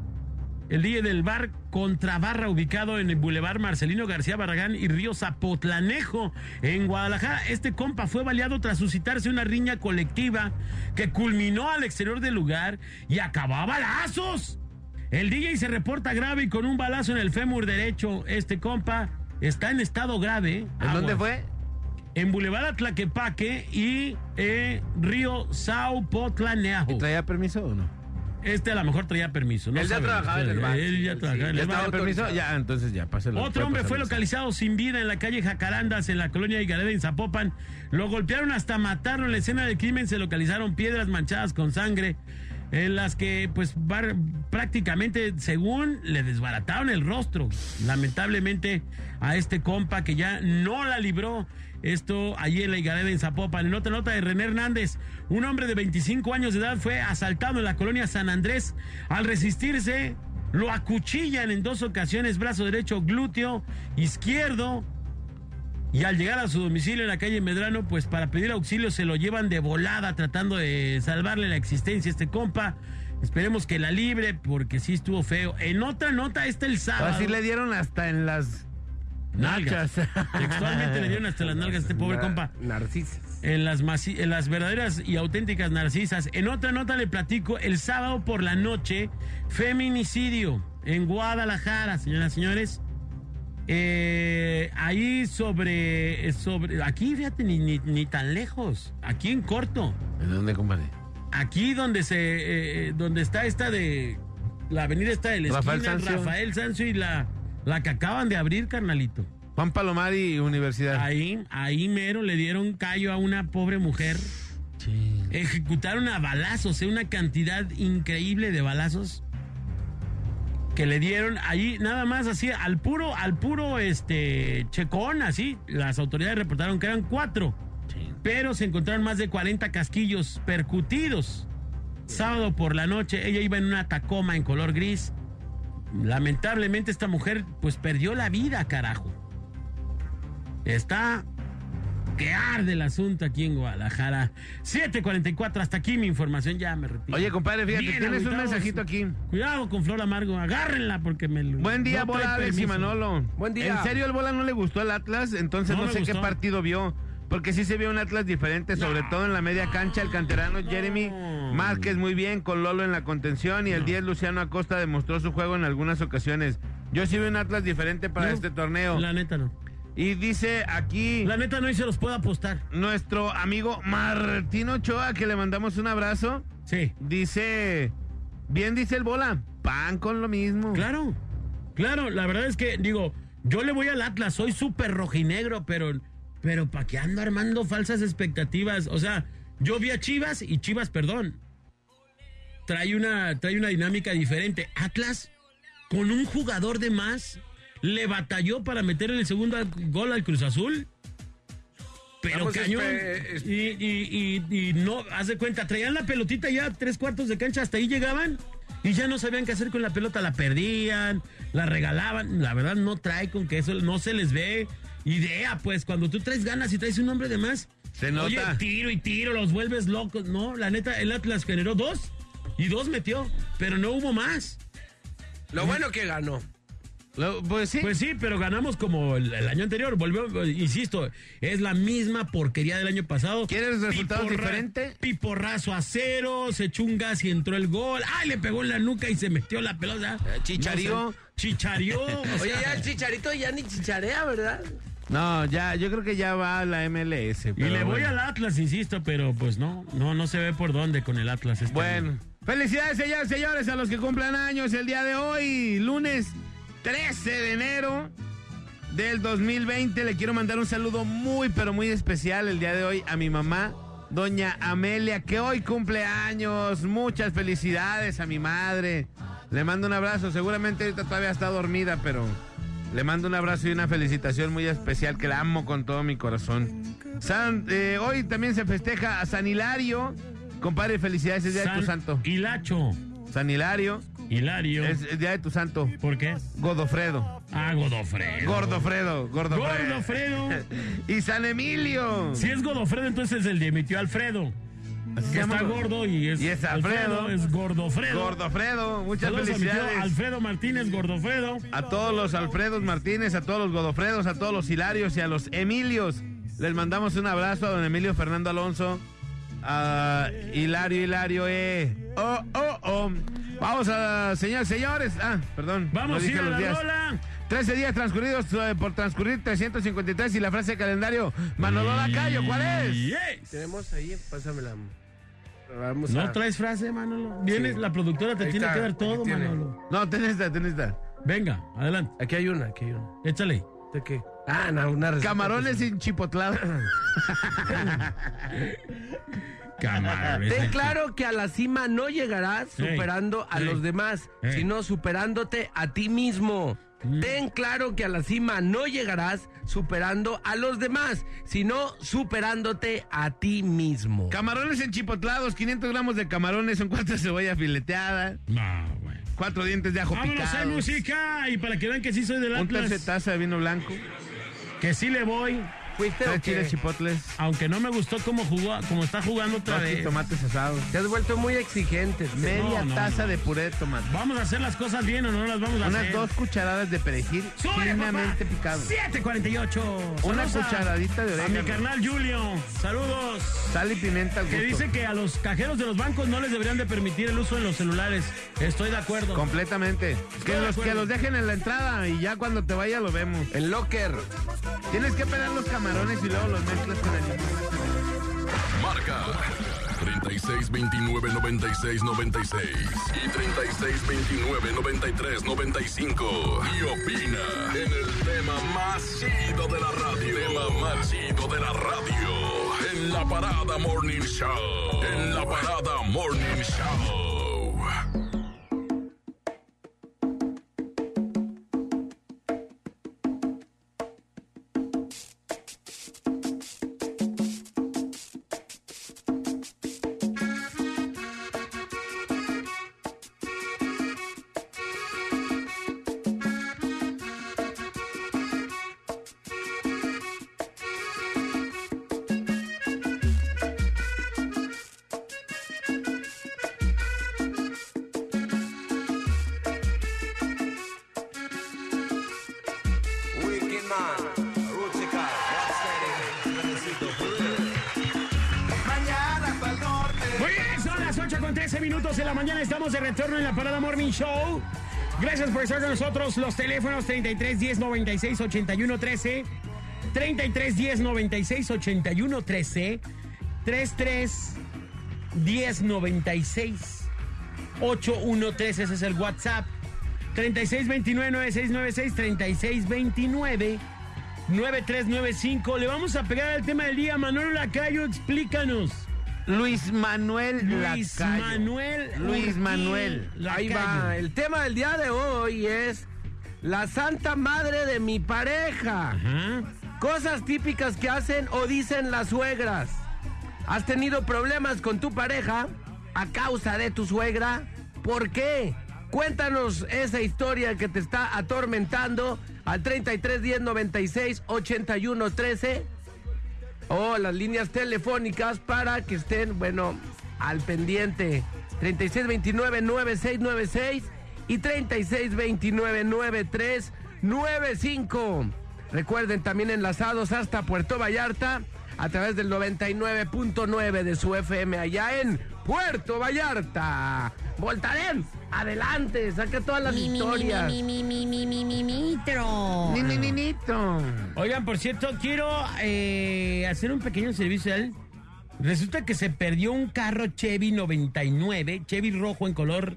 el DJ del bar contra barra ubicado en el Boulevard Marcelino García Barragán y Río Zapotlanejo en Guadalajara. Este compa fue baleado tras suscitarse una riña colectiva que culminó al exterior del lugar y acabó a balazos. El DJ se reporta grave y con un balazo en el fémur derecho. Este compa está en estado grave. ¿En dónde fue? En Boulevard Atlaquepaque y eh, Río Zaupotlanejo. ¿Traía permiso o no? Este a lo mejor traía permiso. No Él ya trabajaba en el bar. Él ya Sí, trabajaba en ¿Ya el bar. estaba permiso? Ya, entonces ya, páselo. Otro hombre fue localizado sin vida en la calle Jacarandas, en la colonia Higareda, en Zapopan. Lo golpearon hasta matarlo. En la escena del crimen se localizaron piedras manchadas con sangre, en las que, pues, bar- prácticamente, según le desbarataron el rostro. Lamentablemente, a este compa que ya no la libró. Esto allí en la Higareda, en Zapopan. En otra nota de René Hernández, un hombre de 25 años de edad fue asaltado en la colonia San Andrés. Al resistirse, lo acuchillan en dos ocasiones, brazo derecho, glúteo izquierdo. Y al llegar a su domicilio en la calle Medrano, pues para pedir auxilio se lo llevan de volada tratando de salvarle la existencia a este compa. Esperemos que la libre porque sí estuvo feo. En otra nota está el sábado. Así le dieron hasta en las nalgas. Textualmente le dieron hasta las nalgas a este pobre Na- compa. Narcisas. En las, en las verdaderas y auténticas narcisas. En otra nota le platico, el sábado por la noche, feminicidio en Guadalajara, señoras y señores. Eh, ahí sobre, sobre, aquí fíjate, ni, ni, ni tan lejos, aquí en corto, ¿En dónde, compadre? aquí donde se, eh, donde está esta de, la avenida está de la Rafael esquina. Rafael Sanzio y la, la que acaban de abrir, carnalito. Juan Palomar y Universidad. Ahí, ahí mero le dieron callo a una pobre mujer. Ejecutaron a balazos, eh, una cantidad increíble de balazos que le dieron ahí nada más así al puro al puro este checón así las autoridades reportaron que eran cuatro pero se encontraron más de 40 casquillos percutidos sábado por la noche ella iba en una Tacoma en color gris lamentablemente esta mujer pues perdió la vida carajo está que arde el asunto aquí en Guadalajara 7:44 hasta aquí mi información ya me retiro Oye, compadre, fíjate, Bien tienes un mensajito aquí. Cuidado con Flor Amargo, agárrenla porque me lo- Buen día, no Bola, Alex y. Manolo. Buen día. En serio, el Bola no le gustó el Atlas, entonces No sé qué partido vio. Porque sí se vio un Atlas diferente, sobre todo en la media cancha. El canterano Jeremy Márquez muy bien, con Lolo en la contención. Y el 10 Luciano Acosta demostró su juego en algunas ocasiones. Yo sí vi un Atlas diferente para No, este torneo. La neta no. Y dice aquí La neta no y se los puedo apostar. nuestro amigo Martín Ochoa, que le mandamos un abrazo. Sí. Dice, bien dice el Bola, pan con lo mismo. Claro. Claro, la verdad es que, digo, yo le voy al Atlas, soy súper rojinegro, pero, pero ¿para qué ando armando falsas expectativas? O sea, yo vi a Chivas y Chivas, perdón, trae una, trae una dinámica diferente. Atlas, con un jugador de más, le batalló para meter el segundo gol al Cruz Azul. Pero Estamos cañón. Y, y, y, y no, haz de cuenta, traían la pelotita ya tres cuartos de cancha, hasta ahí llegaban y ya no sabían qué hacer con la pelota, la perdían, la regalaban. La verdad no trae con que eso no se les ve idea, pues cuando tú traes ganas y traes un hombre de más, Se nota. Oye, tiro y tiro, los vuelves locos. No, la neta, el Atlas generó dos y dos metió, pero no hubo más. Lo bueno que ganó. Lo- pues sí. Pues sí, pero ganamos como el, el año anterior. Volvió, insisto, es la misma porquería del año pasado. ¿Quieres resultados diferentes? Piporrazo a cero, se echó un gas y entró el gol. ¡Ay, le pegó en la nuca y se metió la pelota! chicharió. No sé, chicharió. o Oye, ya el chicharito ya ni chicharea, ¿verdad? No, ya, yo creo que ya va a la MLS. y le voy bueno. al Atlas, insisto, pero pues no, no, no se ve por dónde con el Atlas. este Bueno, año. felicidades, señores, señores, a los que cumplan años el día de hoy, lunes 13 de enero del 2020. Le quiero mandar un saludo muy, pero muy especial el día de hoy a mi mamá, doña Amelia, que hoy cumple años. Muchas felicidades a mi madre. Le mando un abrazo. Seguramente ahorita todavía está dormida, pero le mando un abrazo y una felicitación muy especial que la amo con todo mi corazón. San- eh, hoy también se festeja a San Hilario. Compadre, felicidades, es día de tu San santo. Hilacho, San Hilario, Hilario. es el día de tu santo. ¿Por qué? Godofredo. Ah, Godofredo. Gordofredo, Gordofredo. Gordofredo. Y San Emilio. Si es Godofredo, entonces es el de mi tío Alfredo. Así Que está gordo y es, Y es Alfredo. es Gordofredo. Gordofredo, muchas Saludos a mi tío felicidades. Alfredo Martínez Gordofredo. A todos los Alfredos Martínez, a todos los Godofredos, a todos los Hilarios y a los Emilios. Les mandamos un abrazo a don Emilio Fernando Alonso. A Hilario, Hilario, eh. Oh, oh, oh. Vamos a, señores, señores. Ah, perdón. Vamos no a ir a los la días. rola. 13 días transcurridos eh, por transcurrir 353 y la frase de calendario Manolo Lacayo, ¿cuál es? Yes. Tenemos ahí, pásamela. Vamos No a... traes frase, Manolo. Vienes, Sí. la productora te Ahí tiene está, que dar todo. Manolo. No, ten esta, ten esta. Venga, adelante. Aquí hay una, aquí hay una. Échale. ¿De qué? Ah, no, una receta. Camarones sin chipotlado. Camarones. Ten claro que a la cima no llegarás superando a los demás, sino superándote a ti mismo. Mm. Ten claro que a la cima no llegarás superando a los demás, sino superándote a ti mismo. Camarones enchipotlados, 500 gramos de camarones, son cuatro cebollas fileteada, No, bueno. cuatro dientes de ajo Vámonos a picados, música. Y para que vean que sí soy del un Atlas, taza de vino blanco, que sí le voy. ¿Fuiste tres qué? chiles chipotles, Aunque no me gustó cómo jugó, como está jugando otra vez. tomates asados, Te has vuelto muy exigente. media No, no, taza no. de puré de tomate, ¿Vamos a hacer las cosas bien o no las vamos a unas hacer? dos cucharadas de perejil ¡Súbele, finamente picado, 748. Una Saludos a- cucharadita de A mi orégano. carnal Julio. Saludos. sal y pimienta al Que dice que a los cajeros de los bancos no les deberían de permitir el uso en los celulares. Estoy de acuerdo. Completamente. Que de los, acuerdo. que los dejen en la entrada y ya cuando te vaya lo vemos. El locker. Tienes que pelar los camarones y luego los mezclas con el limón. Marca 36 29 96 96 y 36 29 93 95. Y opina en el tema más chido de la radio. Tema más chido de la radio. En la parada Morning Show. En la parada Morning Show. Por estar con nosotros. Los teléfonos 33 10 96 81 13. 33 10 96 81 13. 33 10 96 81 13. Ese es el WhatsApp. 36 29 96 96 36 29 9395. Le vamos a pegar al tema del día. Manuel Lacayo, explícanos. Luis Manuel Luis Lacayo. Manuel. Luis Manuel. Ahí Lacayo. va. El tema del día de hoy es la santa madre de mi pareja. Ajá. Cosas típicas que hacen o dicen las suegras. ¿Has tenido problemas con tu pareja a causa de tu suegra? ¿Por qué? Cuéntanos esa historia que te está atormentando al 33 10 96 81 13 o las líneas telefónicas para que estén, bueno, al pendiente. 36 29 9696 y 36 29 9395. Recuerden también enlazados hasta Puerto Vallarta a través del 99.9 de su FM allá en Puerto Vallarta. Voltaren, adelante, saque todas las historias. Ni, ni, ninito. Oigan, por cierto, quiero eh, hacer un pequeño servicio. ¿eh? Resulta que se perdió un carro Chevy 99, Chevy rojo en color.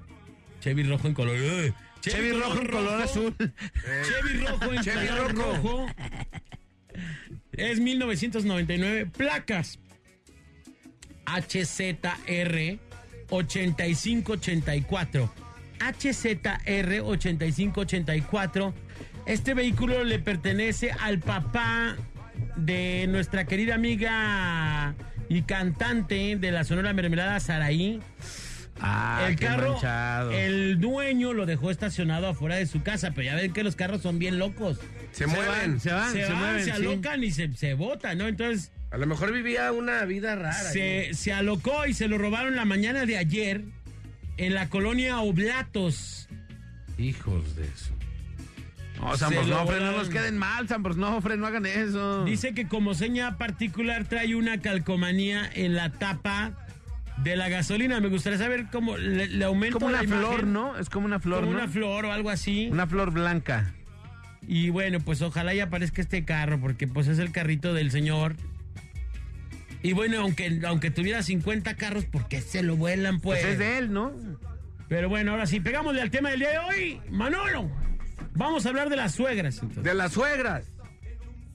Chevy rojo en color. eh, Chevy rojo en color azul. Chevy rojo en Chevy color rojo. rojo. Es 1999. Placas. HZR 8584. HZR 8584. Este vehículo le pertenece al papá de nuestra querida amiga y cantante de la Sonora Mermelada, Saraí. Ah, el carro, manchado. el dueño lo dejó estacionado afuera de su casa, pero ya ven que los carros son bien locos. Se mueven. Se van, se se, van, mueven. se sí. alocan y se, se botan, ¿no? Entonces A lo mejor vivía una vida rara. se, se alocó y se lo robaron la mañana de ayer en la colonia Oblatos. Hijos de eso. No, San Se lo Brosnofre, no nos queden mal, San Brosnofre, no hagan eso. Dice que como seña particular trae una calcomanía en la tapa de la gasolina. Me gustaría saber cómo le, le aumento como la una flor, imagen. ¿no? Es como una flor, Como ¿no? una flor o algo así. Una flor blanca. Y bueno, pues ojalá ya aparezca este carro, porque pues es el carrito del señor. Y bueno, aunque, aunque tuviera 50 carros, ¿por qué se lo vuelan, pues? Pues es de él, ¿no? Pero bueno, ahora sí, pegámosle al tema del día de hoy. Manolo, vamos a hablar de las suegras. entonces. De las suegras.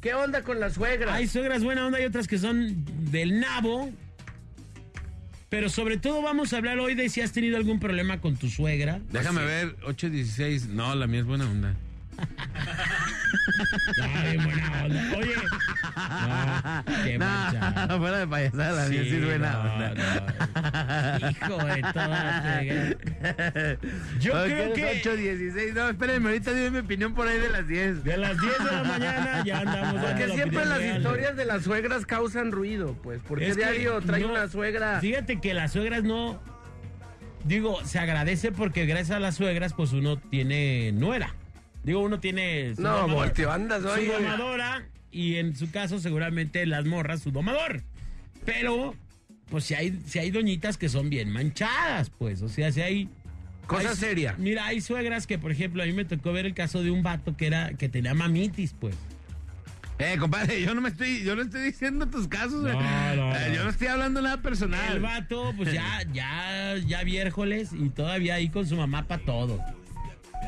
¿Qué onda con las suegras? Hay suegras buena onda y otras que son del nabo. Pero sobre todo vamos a hablar hoy de si has tenido algún problema con tu suegra. Déjame ver, 816. No, la mía es buena onda. Ay, bien buena onda. Oye. No, qué no, fuera de payasada, sí es buena no, onda. no. Hijo de suegras. Yo creo que 816. No, espérenme, ahorita dime mi opinión por ahí de las 10. de las 10 de la mañana ya andamos. Porque siempre las real. historias de las suegras causan ruido, pues. Porque Es diario trae no- una suegra. Fíjate que las suegras no. Digo, se agradece porque gracias a las suegras, pues uno tiene nuera. Digo, uno tiene. su No, domador, Su domadora y en su caso, seguramente las morras, su domador. Pero, pues si hay, si hay doñitas que son bien manchadas, pues. O sea, si hay. Cosa hay- seria. Mira, hay suegras que, por ejemplo, a mí me tocó ver el caso de un vato que era que tenía mamitis, pues. Eh, compadre, yo no me estoy, yo no estoy diciendo tus casos. No, eh. no, Eh. Yo no estoy hablando nada personal. El vato, pues ya, ya, ya viérjoles y todavía ahí con su mamá para todo.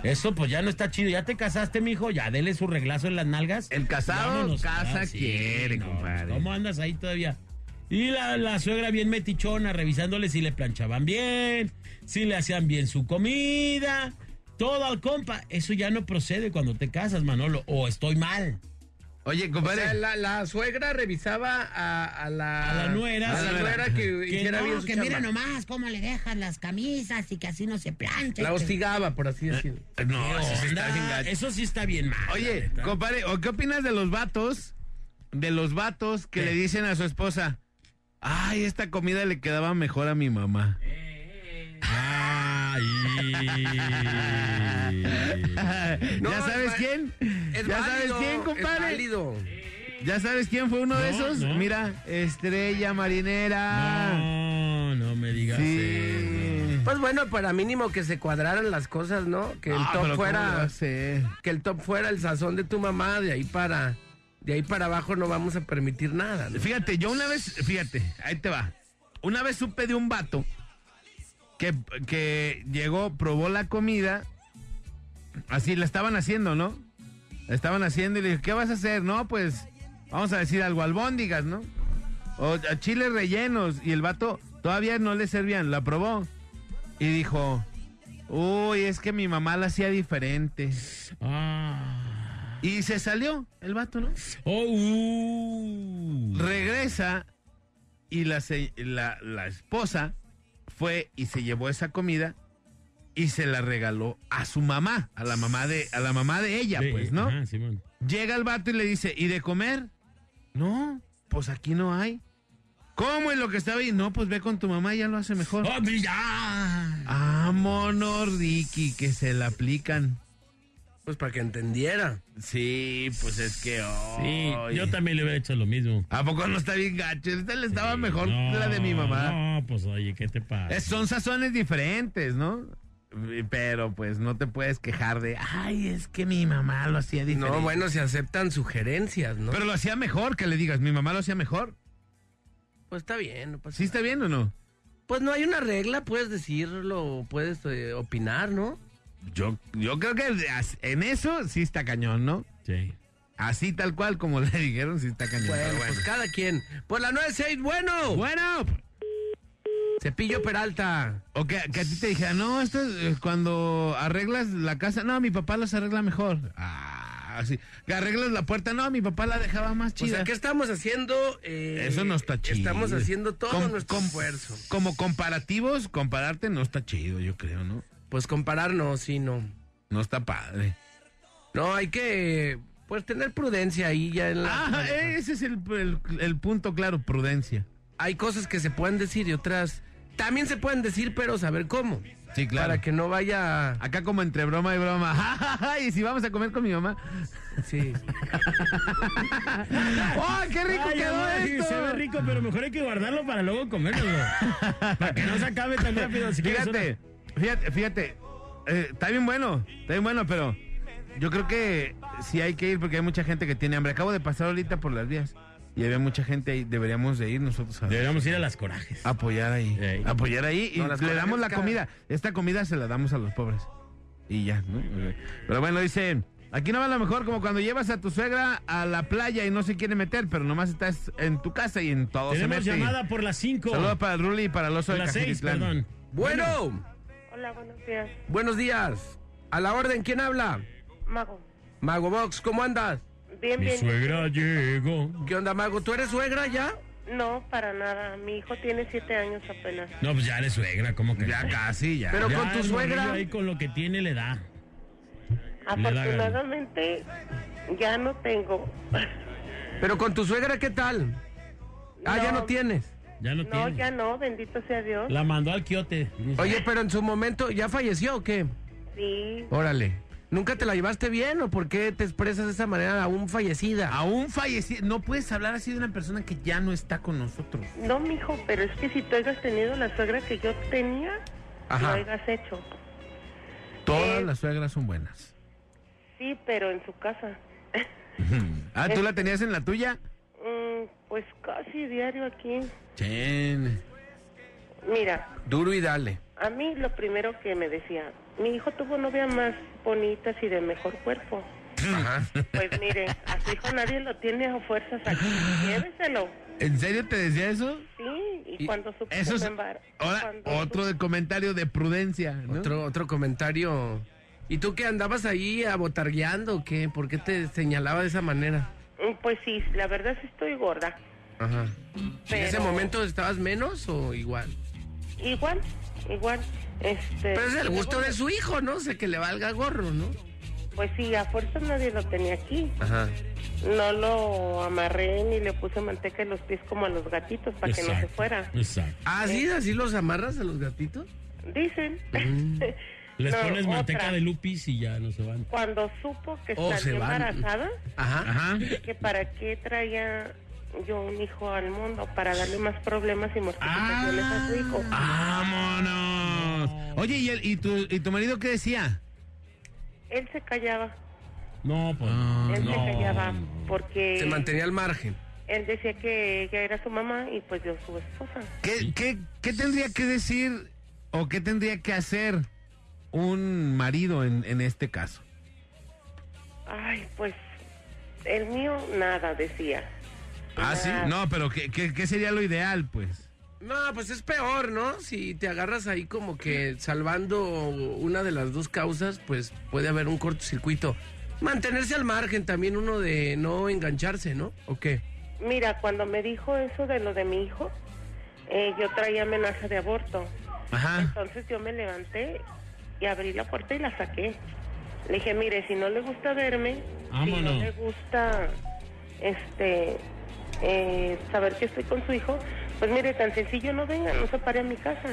Eso pues ya no está chido. Ya te casaste, mijo, ya dele su reglazo en las nalgas. El casado Vámonos, casa ah, sí, quiere, no, compadre. ¿Cómo andas ahí todavía? Y la, la suegra bien metichona, revisándole si le planchaban bien, si le hacían bien su comida, todo al compa. Eso ya no procede cuando te casas, Manolo, o estoy mal. Oye, O compadre. sea, la, la suegra revisaba a, a la... A la nuera, A la nuera que, Que hiciera no, bien su que chamba. mira nomás cómo le dejas las camisas y que así no se plancha. La hostigaba, por así decirlo. No, eso sí está Onda, bien gacho. eso sí está bien mal. Oye, compadre, ¿o qué opinas de los vatos? De los vatos que ¿Qué? le dicen a su esposa, ay, esta comida le quedaba mejor a mi mamá. Ay. No, ¿Ya es sabes quién? Es ¿Ya sabes quién, compadre? ¿Ya sabes quién fue uno de esos? no. Mira, estrella marinera. No, no me digas eso. Pues bueno, para mínimo que se cuadraran las cosas, ¿no? Que el Ah, top pero ¿cómo le va fuera... Que el top fuera el sazón de tu mamá, de ahí para... De ahí para abajo no vamos a permitir nada, ¿no? Fíjate, yo una vez, fíjate, ahí te va. Una vez supe de un vato que, que llegó, probó la comida, así la estaban haciendo, ¿no? La estaban haciendo y le dije, ¿qué vas a hacer? No, pues, vamos a decir algo, albóndigas, ¿no? O a chiles rellenos. Y el vato todavía no le servían, la probó. Y dijo, uy, es que mi mamá la hacía diferente. Ah. Y se salió el vato, ¿no? Oh, uh. regresa y la, la, la esposa fue y se llevó esa comida y se la regaló a su mamá, a la mamá de, a la mamá de ella, Sí, pues, ¿no? ajá, Simón. Llega el vato y le dice, ¿y de comer? No, pues aquí no hay. ¿Cómo es lo que estaba ahí? No, pues ve con tu mamá, ella lo hace mejor. Oh, mi- ya. Vámonos, Ricky, que se la aplican. Pues para que entendiera. Sí, pues es que... Sí, yo también le hubiera hecho lo mismo. ¿A poco no está bien gacho? Esta le estaba Sí, mejor no, la de mi mamá. No, pues oye, ¿qué te pasa? Es- son sazones diferentes, ¿no? Pero pues no te puedes quejar de, ay, es que mi mamá lo hacía diferente. No, bueno, se aceptan sugerencias, ¿no? Pero lo hacía mejor, que le digas, mi mamá lo hacía mejor. pues está bien, no pasa ¿Sí está bien o no? Pues no hay una regla, puedes decirlo, puedes eh, opinar, ¿no? Yo, yo creo que en eso sí está cañón, ¿no? Sí. Así tal cual como le dijeron, sí está cañón. Bueno, Pero bueno. pues cada quien. Por la 96, bueno. Bueno, Cepillo Peralta. o que, que a ti te dijera, no, esto es eh, cuando arreglas la casa, no, mi papá las arregla mejor. Ah, así. Que arreglas la puerta, no, mi papá la dejaba más O chida. sea, ¿qué estamos haciendo? Eh, Eso no está chido. Estamos haciendo todo Com- nuestro com- esfuerzo. Como comparativos, compararte no está chido, yo creo, ¿no? Pues compararnos, sí, no. No está padre. No, hay que, pues, tener prudencia ahí ya en la... Ah, ese es el, el- el punto claro, prudencia. Hay cosas que se pueden decir y otras también se pueden decir, pero saber cómo. Sí, claro. Para que no vaya... Acá como entre broma y broma. y si vamos a comer con mi mamá. Sí. ¡Oh, qué rico Ay, quedó amor, esto! Se ve rico, pero mejor hay que guardarlo para luego comerlo. para que no se acabe tan rápido. Si Fíjate, fíjate, fíjate. Eh, está bien bueno, está bien bueno, pero yo creo que sí hay que ir porque hay mucha gente que tiene hambre. Acabo de pasar ahorita por las vías y había mucha gente ahí. Deberíamos de ir nosotros a Deberíamos ir a las corajes. apoyar ahí. Apoyar ahí y No, le damos la comida. Esta comida se la damos a los pobres. Y ya, ¿no? Pero bueno, dice, aquí no va lo mejor como cuando llevas a tu suegra a la playa y no se quiere meter, pero nomás estás en tu casa y en todo se Tenemos mete. llamada por las 5. Saludos para el Ruli y para el oso Por de las 6, Cajititlán. perdón. Bueno, Hola, buenos días. buenos días. A la orden, ¿quién habla? Mago. Mago Box, ¿cómo andas? Bien, Mi bien. suegra llegó. ¿Qué onda, Mago? ¿Tú eres suegra ya? No, para nada. Mi hijo tiene siete años apenas. No, pues ya eres suegra, ¿cómo que? Ya no? casi, ya. Pero Ya con tu el suegra. morrillo Ahí con lo que tiene le da. Afortunadamente, ya no tengo. Pero con tu suegra, ¿qué tal? Ah, ya No. no tienes. Ya no, No, tiene. ya no, bendito sea Dios. La mandó al quiote. dice. Oye, pero en su momento, ¿ya falleció o qué? Sí, Órale. ¿Nunca te la llevaste bien o por qué te expresas de esa manera aún fallecida? Aún fallecido. No puedes hablar así de una persona que ya no está con nosotros. no, mijo, pero es que si tú hayas tenido la suegra que yo tenía, Ajá. lo hayas hecho. Todas Eh. las suegras son buenas. Sí, pero en su casa. Ah, ¿tú la tenías en la tuya? Mm, pues casi diario aquí. Chen. Mira, Duro y dale. a mí lo primero que me decía, mi hijo tuvo novia más bonitas y de mejor cuerpo. Ajá. Pues mire, a su hijo nadie lo tiene a fuerzas aquí. Lléveselo. ¿En serio te decía eso? Sí, y, Y cuando supo Eso es embar- ahora cuando otro de comentario de prudencia, ¿no? Otro, otro comentario. ¿Y tú qué andabas ahí abotargueando o qué? ¿Por qué te señalaba de esa manera? Mm, Pues sí, la verdad sí estoy gorda. Ajá. ¿En ese momento estabas menos o igual? Igual, igual. Este, Pero es el gusto de su hijo, ¿no? O sea, que le valga gorro, ¿no? Pues sí, a fuerza nadie lo tenía aquí. Ajá. No lo amarré ni le puse manteca en los pies como a los gatitos para que no se fuera. Exacto. ¿Ah, sí? ¿Así los amarras a los gatitos? Dicen. Les No, pones manteca otra. de lupis y ya no se van. Cuando supo que Oh, van. embarazada, Ajá. Ajá. que para qué traía yo un hijo al mundo, para darle más problemas y mortificaciones a su hijo. ¡Vámonos! Oye, ¿y, el- y, tu, ¿y tu marido qué decía? Él se callaba, No, pues. él no. se callaba porque Se mantenía al margen. él decía que ella era su mamá y pues yo su esposa. ¿Qué, qué, qué tendría que decir o qué tendría que hacer un marido en, en este caso? Ay, pues el mío nada decía. Ah, sí. No, pero ¿qué, qué, qué sería lo ideal, pues? No, pues es peor, ¿no? Si te agarras ahí como que salvando una de las dos causas, pues puede haber un cortocircuito. Mantenerse al margen también uno de no engancharse, ¿no? ¿O qué? Mira, cuando me dijo eso de lo de mi hijo, eh, yo traía amenaza de aborto. Ajá. Entonces yo me levanté y abrí la puerta y la saqué. Le dije, mire, si no le gusta verme, si no le gusta este eh, saber que estoy con su hijo, pues mire, tan sencillo no venga, no se pare a mi casa.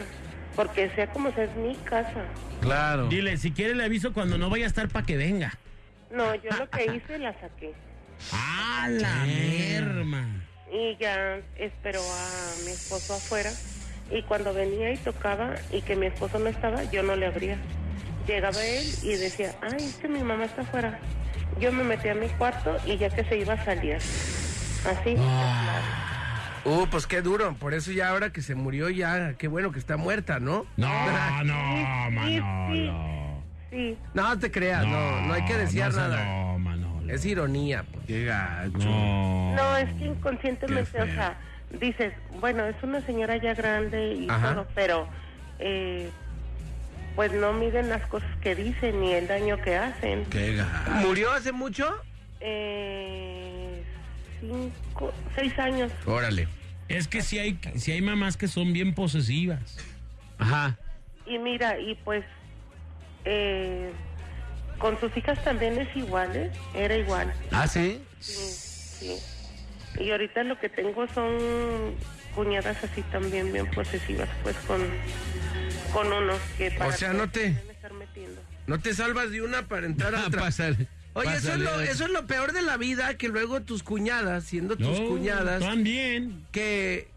Porque sea como sea, es mi casa. Claro. Dile, si quiere le aviso cuando no vaya a estar para que venga. No, yo lo que hice, la saqué. ¡Ah, la merma! Y ya esperó a mi esposo afuera. Y cuando venía y tocaba y que mi esposo no estaba, yo no le abría. Llegaba él y decía, ay, es que mi mamá está afuera. Yo me metí a mi cuarto y ya que se iba a salir. Así. Uh, pues qué duro. Por eso ya ahora que se murió ya, qué bueno que está muerta, ¿no? No, no, Sí, Manolo. Sí, No te creas, no, no hay que desear no, nada. No, Manolo. Es ironía, pues. Qué gacho. No. no, es que inconscientemente, o sea, dices, bueno, es una señora ya grande y Ajá. todo, pero eh, pues no miden las cosas que dicen ni el daño que hacen. Qué gacho. ¿Murió hace mucho? Eh, cinco, seis años. Órale. Es que si hay, si hay mamás que son bien posesivas. Ajá. Y mira, y pues eh, con sus hijas también es igual, ¿eh? Era igual. ¿Ah, sí? Sí, sí. Y ahorita lo que tengo son cuñadas así también bien posesivas, pues con, con unos que para sea, qué no te- deben estar metiendo. No te salvas de una para entrar a otra. pásale. Oye, eso es, lo, eso es lo peor de la vida, que luego tus cuñadas, siendo tus No, cuñadas, También. que,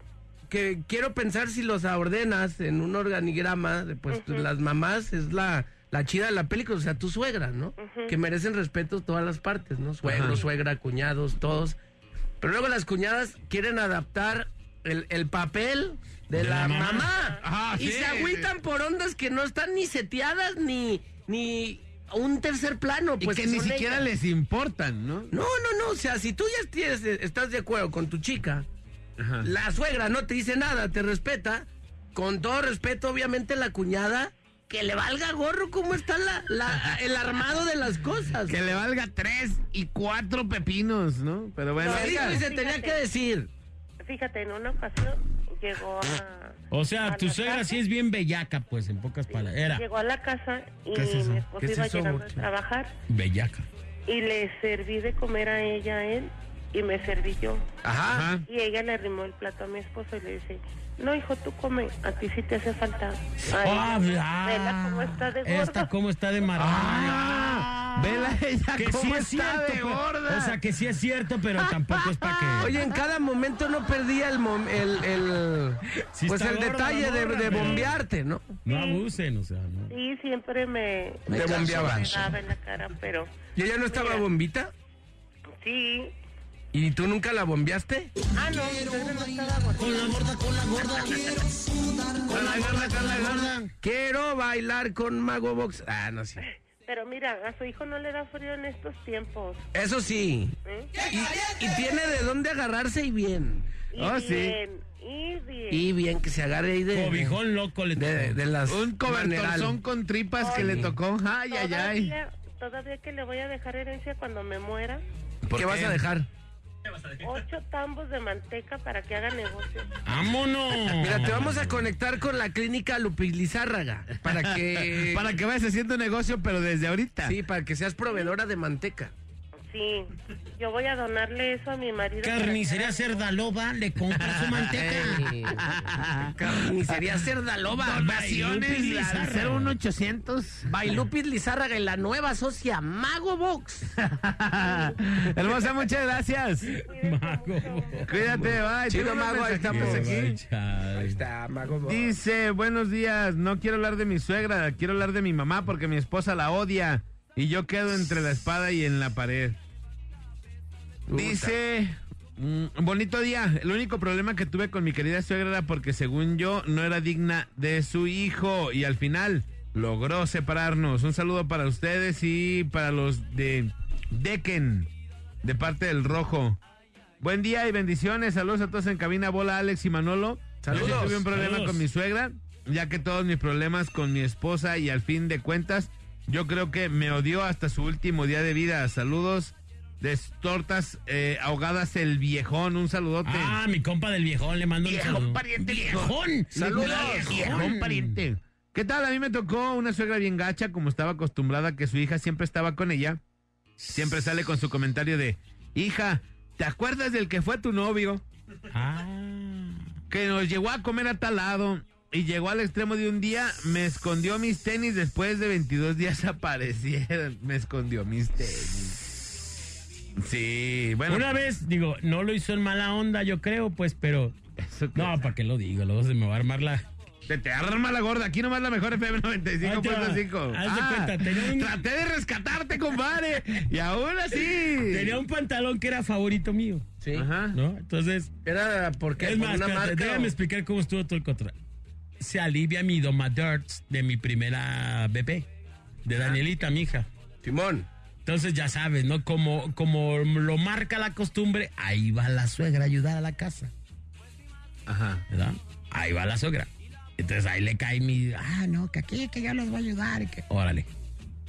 que quiero pensar si los ordenas en un organigrama, de, pues las mamás es la, la chida de la película, o sea, tu suegra, ¿no? Que merecen respeto todas las partes, ¿no? Suegro, Ajá. suegra, cuñados, todos. Pero luego las cuñadas quieren adaptar el, el papel de, De la, la mamá. mamá. Ajá, y sí, se agüitan por ondas que no están ni seteadas ni, ni un tercer plano. Y Pues que ni siquiera ellas. les importan, ¿no? No, no, no, o sea, si tú ya tienes, estás de acuerdo con tu chica, Ajá. la suegra no te dice nada, te respeta, con todo respeto, obviamente la cuñada, que le valga gorro cómo está la, la- el armado de las cosas. Que le valga tres y cuatro pepinos, ¿no? Pero bueno. Se dijo y se tenía que decir. Fíjate, en una ocasión llegó a... O sea, a tu suegra casa, sí es bien bellaca, pues, en pocas palabras. Era. Llegó a la casa y mi esposo ¿Qué es iba eso, llegando a trabajar. Bellaca. y le serví de comer a ella, a él, y me serví yo. Ajá. Y ella le arrimó el plato a mi esposo y le dice, no hijo, tú come, a ti sí te hace falta. Ay, Ah, vela cómo está de gorda. Esta cómo está de Ah, vela ella Que cómo sí es está cierto, de gorda. O sea, que sí es cierto, pero tampoco es para que... Oye, en cada momento no perdía el, mom- el, el- Sí pues el gorda detalle de, de bombearte, ¿no? No abusen, o sea, ¿no? Sí, siempre me, Te bombeaba. me daba en la cara, pero ¿Y ella no estaba Mira. bombita? sí, ¿Y tú nunca la bombeaste? Ah, no, gorda. Con la gorda, con la gorda. Con la gorda, con la gorda. Quiero bailar con Mago Box. Ah, no sé. Pero mira, a su hijo no le da frío en estos tiempos. Eso sí. ¿eh? Y, y tiene de dónde agarrarse y bien. Y Oh, sí. bien, y bien. Y bien que se agarre ahí de. Cobijón loco le De, tocó. de las. Un cobertorzón con tripas que le tocó. Ay, ay, ay. Todavía, todavía que le voy a dejar herencia cuando me muera. ¿Qué vas a dejar? Ocho tambos de manteca para que haga negocio. ¡Vámonos! Mira, te vamos a conectar con la clínica Lupis Lizárraga para que. Para que vayas haciendo negocio, pero desde ahorita. Sí, para que seas proveedora de manteca. Sí, yo voy a donarle eso a mi marido. Carnicería haga Cerda Loba le compra su manteca. Carnicería Cerdaloba. Donaciones al 01800. Bailupis Lizárraga y la nueva socia Mago Box. Hermosa, muchas gracias. Mago. Cuídate, bye. Chido, Mago, ahí estamos aquí. Ahí está, Mago Box. Dice, buenos días, no quiero hablar de mi suegra, quiero hablar de mi mamá porque mi esposa la odia y yo quedo entre la espada y en la pared. Dice, mm, bonito día, el único problema que tuve con mi querida suegra era porque según yo no era digna de su hijo y al final logró separarnos. Un saludo para ustedes y para los de Decken, de parte del Rojo. Buen día y bendiciones, saludos a todos en cabina, bola Alex y Manolo. Saludos. Yo tuve un problema Saludos. con mi suegra, ya que todos mis problemas con mi esposa y al fin de cuentas, yo creo que me odió hasta su último día de vida. Saludos de tortas eh, ahogadas el viejón, un saludote. Ah, mi compa del viejón le mando un Viejón saludo. pariente, Viejón. Saludos. Viejón pariente. ¿Qué tal? A mí me tocó una suegra bien gacha, como estaba acostumbrada que su hija siempre estaba con ella. Siempre sale con su comentario de, hija, ¿te acuerdas del que fue tu novio? Ah. que nos llevó a comer a tal lado y llegó al extremo de un día, me escondió mis tenis, después de 22 días aparecieron, me escondió mis tenis. Sí, bueno. Una vez, digo, no lo hizo en mala onda, yo creo, pues, pero. Eso No, ¿para qué lo digo? Luego se me va a armar la. Te, te arma la gorda, aquí nomás la mejor FM 95.5. Haz de cuenta, tenía un- Ah, Traté de rescatarte, compadre, y aún así. Tenía un pantalón que era favorito mío, Sí. Ajá. ¿no? Entonces, Era porque es por más, una espérate, marca. déjame o- explicar cómo estuvo todo el control. Se alivia mi domadurts de mi primera bebé, de Danielita, mi hija. Simón. Entonces ya sabes, ¿no? Como, como lo marca la costumbre, ahí va la suegra a ayudar a la casa, Ajá. ¿verdad? Ahí va la suegra. Entonces ahí le cae mi, ah, no, que aquí, que yo les voy a ayudar. que, órale.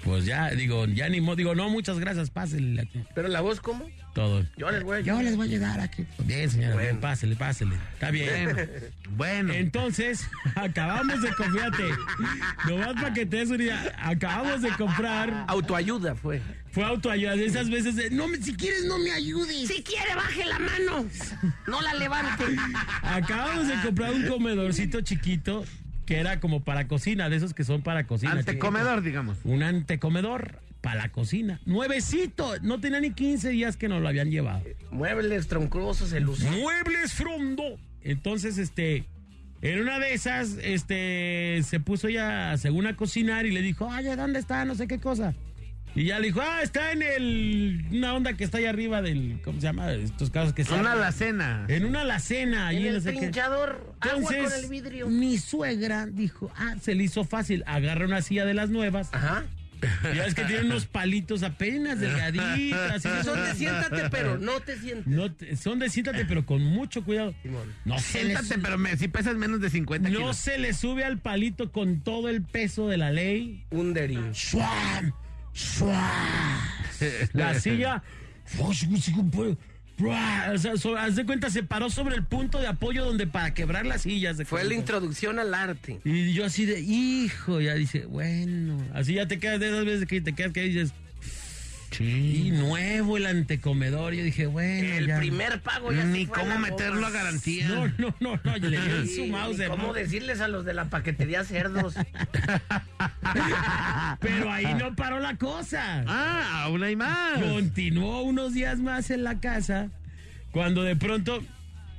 Pues ya, digo, ya ni modo, digo, no, muchas gracias, pásenle Pero la voz, ¿cómo? Todo. Yo les voy a Yo les voy a ayudar aquí. Bien, señora, Bueno. bien, pásele, pásele. Está bien. Bueno. Entonces, acabamos de comprar, fíjate, nomás para que te des una idea, acabamos de comprar, Autoayuda fue. fue autoayuda, de esas veces de, no, me- si quieres no me ayudes. Si quiere, baje la mano. No la levante. Acabamos de comprar un comedorcito chiquito que era como para cocina, de esos que son para cocina. Antecomedor, digamos. Un antecomedor para la cocina. Nuevecito, no tenía ni 15 días que nos lo habían llevado. Muebles troncosos, el uso. Muebles Frondo. Entonces, este, en una de esas, este, se puso ya según a cocinar y le dijo, oye, ¿dónde está? No sé qué cosa. Y ya le dijo, ah, está en el, una onda que está ahí arriba del, ¿cómo se llama? Estos casos que se Una arman. alacena. En una alacena. En no el sé qué. trinchador, agua con Entonces, el vidrio. mi suegra dijo, ah, se le hizo fácil, agarra una silla de las nuevas. Ajá. Ya es que tiene unos palitos apenas que Son de siéntate, pero no te sientes. No te- son de siéntate, pero con mucho cuidado. Simón. No se, le, Siéntate, pero me- si pesas menos de 50 no kilos. se le sube al palito con todo el peso de la ley. Un derín. ¡Suam! ¡Suam! La silla. O sea, so- haz de cuenta, se paró sobre el punto de apoyo donde para quebrar las sillas. de Fue la introducción al arte. Y yo así de, hijo, ya dice, bueno, así ya te quedas de esas veces que te quedas que dices, y nuevo el antecomedor. Yo dije, bueno, El ya. primer pago ya Ni se fue a cómo meterlo a garantía. No, no, no, no, le Sí, su mouse. ni ¿Cómo decirles a los de la paquetería cerdos? Pero ahí no paró la cosa. Ah, aún hay más. Continuó unos días más en la casa, cuando de pronto,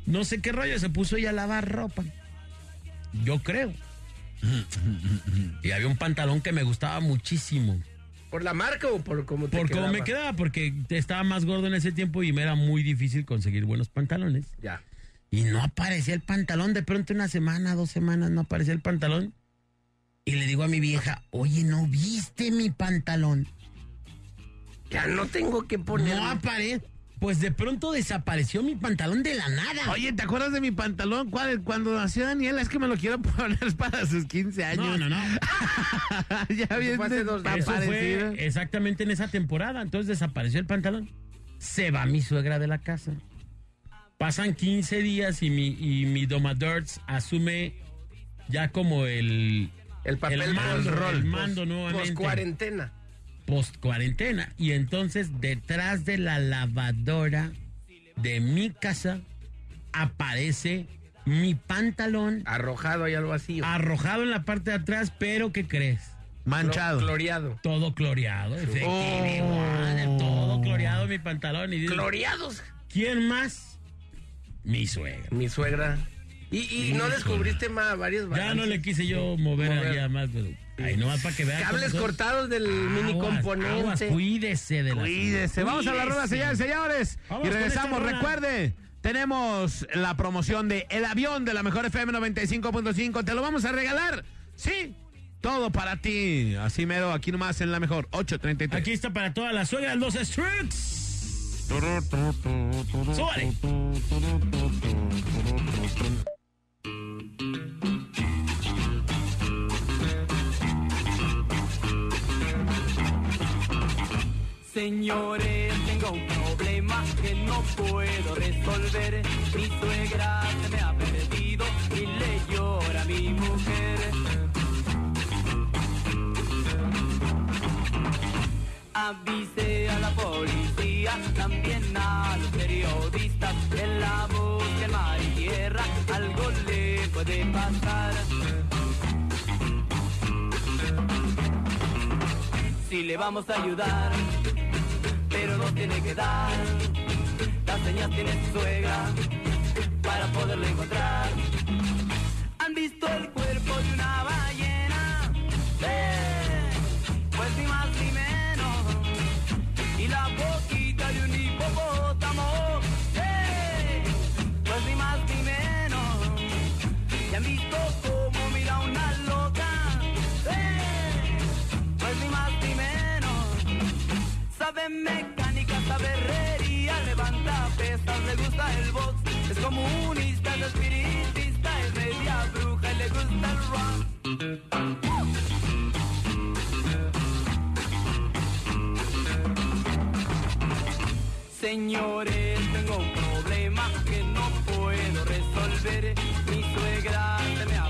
no sé qué rollo, se puso ella a lavar ropa. Yo creo. Y había un pantalón que me gustaba muchísimo. ¿Por la marca o por cómo te Por cómo me quedaba, porque estaba más gordo en ese tiempo y me era muy difícil conseguir buenos pantalones. Ya. Y no aparecía el pantalón. De pronto, una semana, dos semanas, no aparecía el pantalón. Y le digo a mi vieja, oye, ¿no viste mi pantalón? Ya no tengo que poner. No aparece. Pues de pronto desapareció mi pantalón de la nada. Oye, ¿te acuerdas de mi pantalón? ¿Cuál? Cuando nació Daniela, es que me lo quiero poner para sus 15 años. no, no, no. ya bien fue hace dos. Eso fue exactamente en esa temporada. Entonces desapareció el pantalón. Se va mi suegra de la casa. Pasan 15 días y mi, y mi domadors asume ya como el, El papel el mando, el mando nuevamente. Post cuarentena. Post cuarentena. Y entonces detrás de la lavadora de mi casa aparece mi pantalón Arrojado ahí al vacío. arrojado en la parte de atrás, pero ¿qué crees? Manchado. Cloreado. Todo cloreado, Oh. todo cloreado mi pantalón. Y digo, Cloreados. ¿Quién más? Mi suegra. Mi suegra. Y, y no descubriste más varios Ya no le quise yo mover, Mover. allá más, pero ahí nomás para que vean. Cables cortados del mini componente. aguas, cuídese de la Cuídese. Vamos a la rueda, señores, señores. Vamos y regresamos. Recuerde, tenemos la promoción de El Avión de la Mejor FM 95.5. Te lo vamos a regalar. Sí. Todo para ti. Así mero, aquí nomás en la mejor. 833. Aquí está para todas las suegras, los Strokes. Súbale. Señores, tengo un problema que no puedo resolver. Mi suegra se me ha perdido y le llora a mi mujer. Avise a la policía, también a los periodistas. En la búsqueda en mar y tierra, algo le puede pasar. Si le vamos a ayudar, pero no tiene que dar. Las señas tiene su suegra para poderlo encontrar. ¿Han visto el Sabe mecánica, sabe herrería, levanta pesas, le gusta el box. Es comunista, es espiritista, es media bruja y le gusta el rock. Señores, tengo un problema que no puedo resolver. Mi suegra se me ha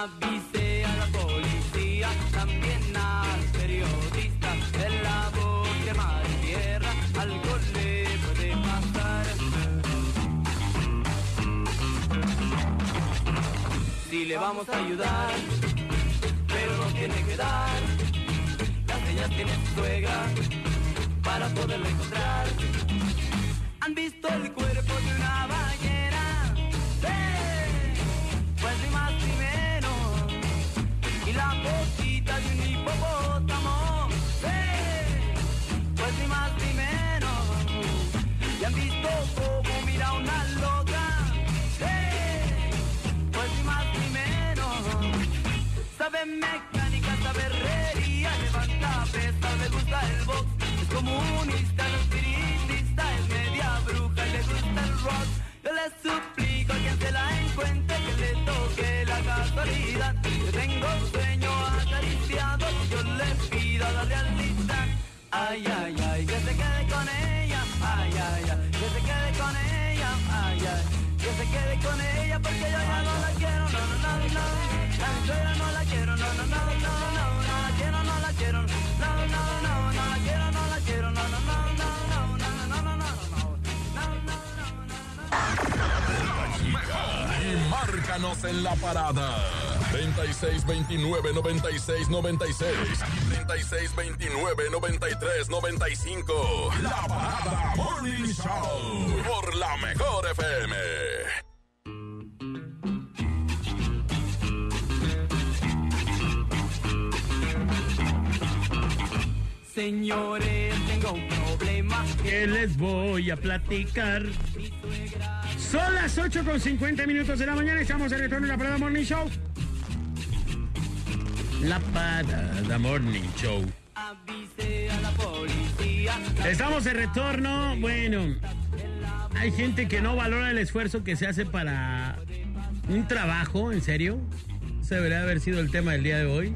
Avise a la policía, también a los periodistas. En la bosque, mar y tierra, algo le puede pasar. Si le vamos a ayudar, pero no tiene que dar. Las señas tiene su suegra para poderlo encontrar. ¿Han visto el cuerpo Yo tengo sueño acariciado yo le pido la realidad. Ay, ay, ay, que se quede con ella. Ay, ay, ay, que se quede con ella. Ay, ay, que se quede con ella porque yo ya no la quiero. No, no, no, no. La no la quiero. No, no, no, no, no. No la quiero, no la quiero. Márcanos en la parada. 3629 96 96 3629 93 95. La parada Morning Show. Por la mejor FM. Señores, tengo un problema. que les voy a platicar. Son las 8 con 50 minutos de la mañana. Estamos en el retorno de la Parada Morning Show. La Parada Morning Show. Avise a la policía. Estamos de retorno. Bueno, hay gente que no valora el esfuerzo que se hace para un trabajo, en serio. Ese debería haber sido el tema del día de hoy.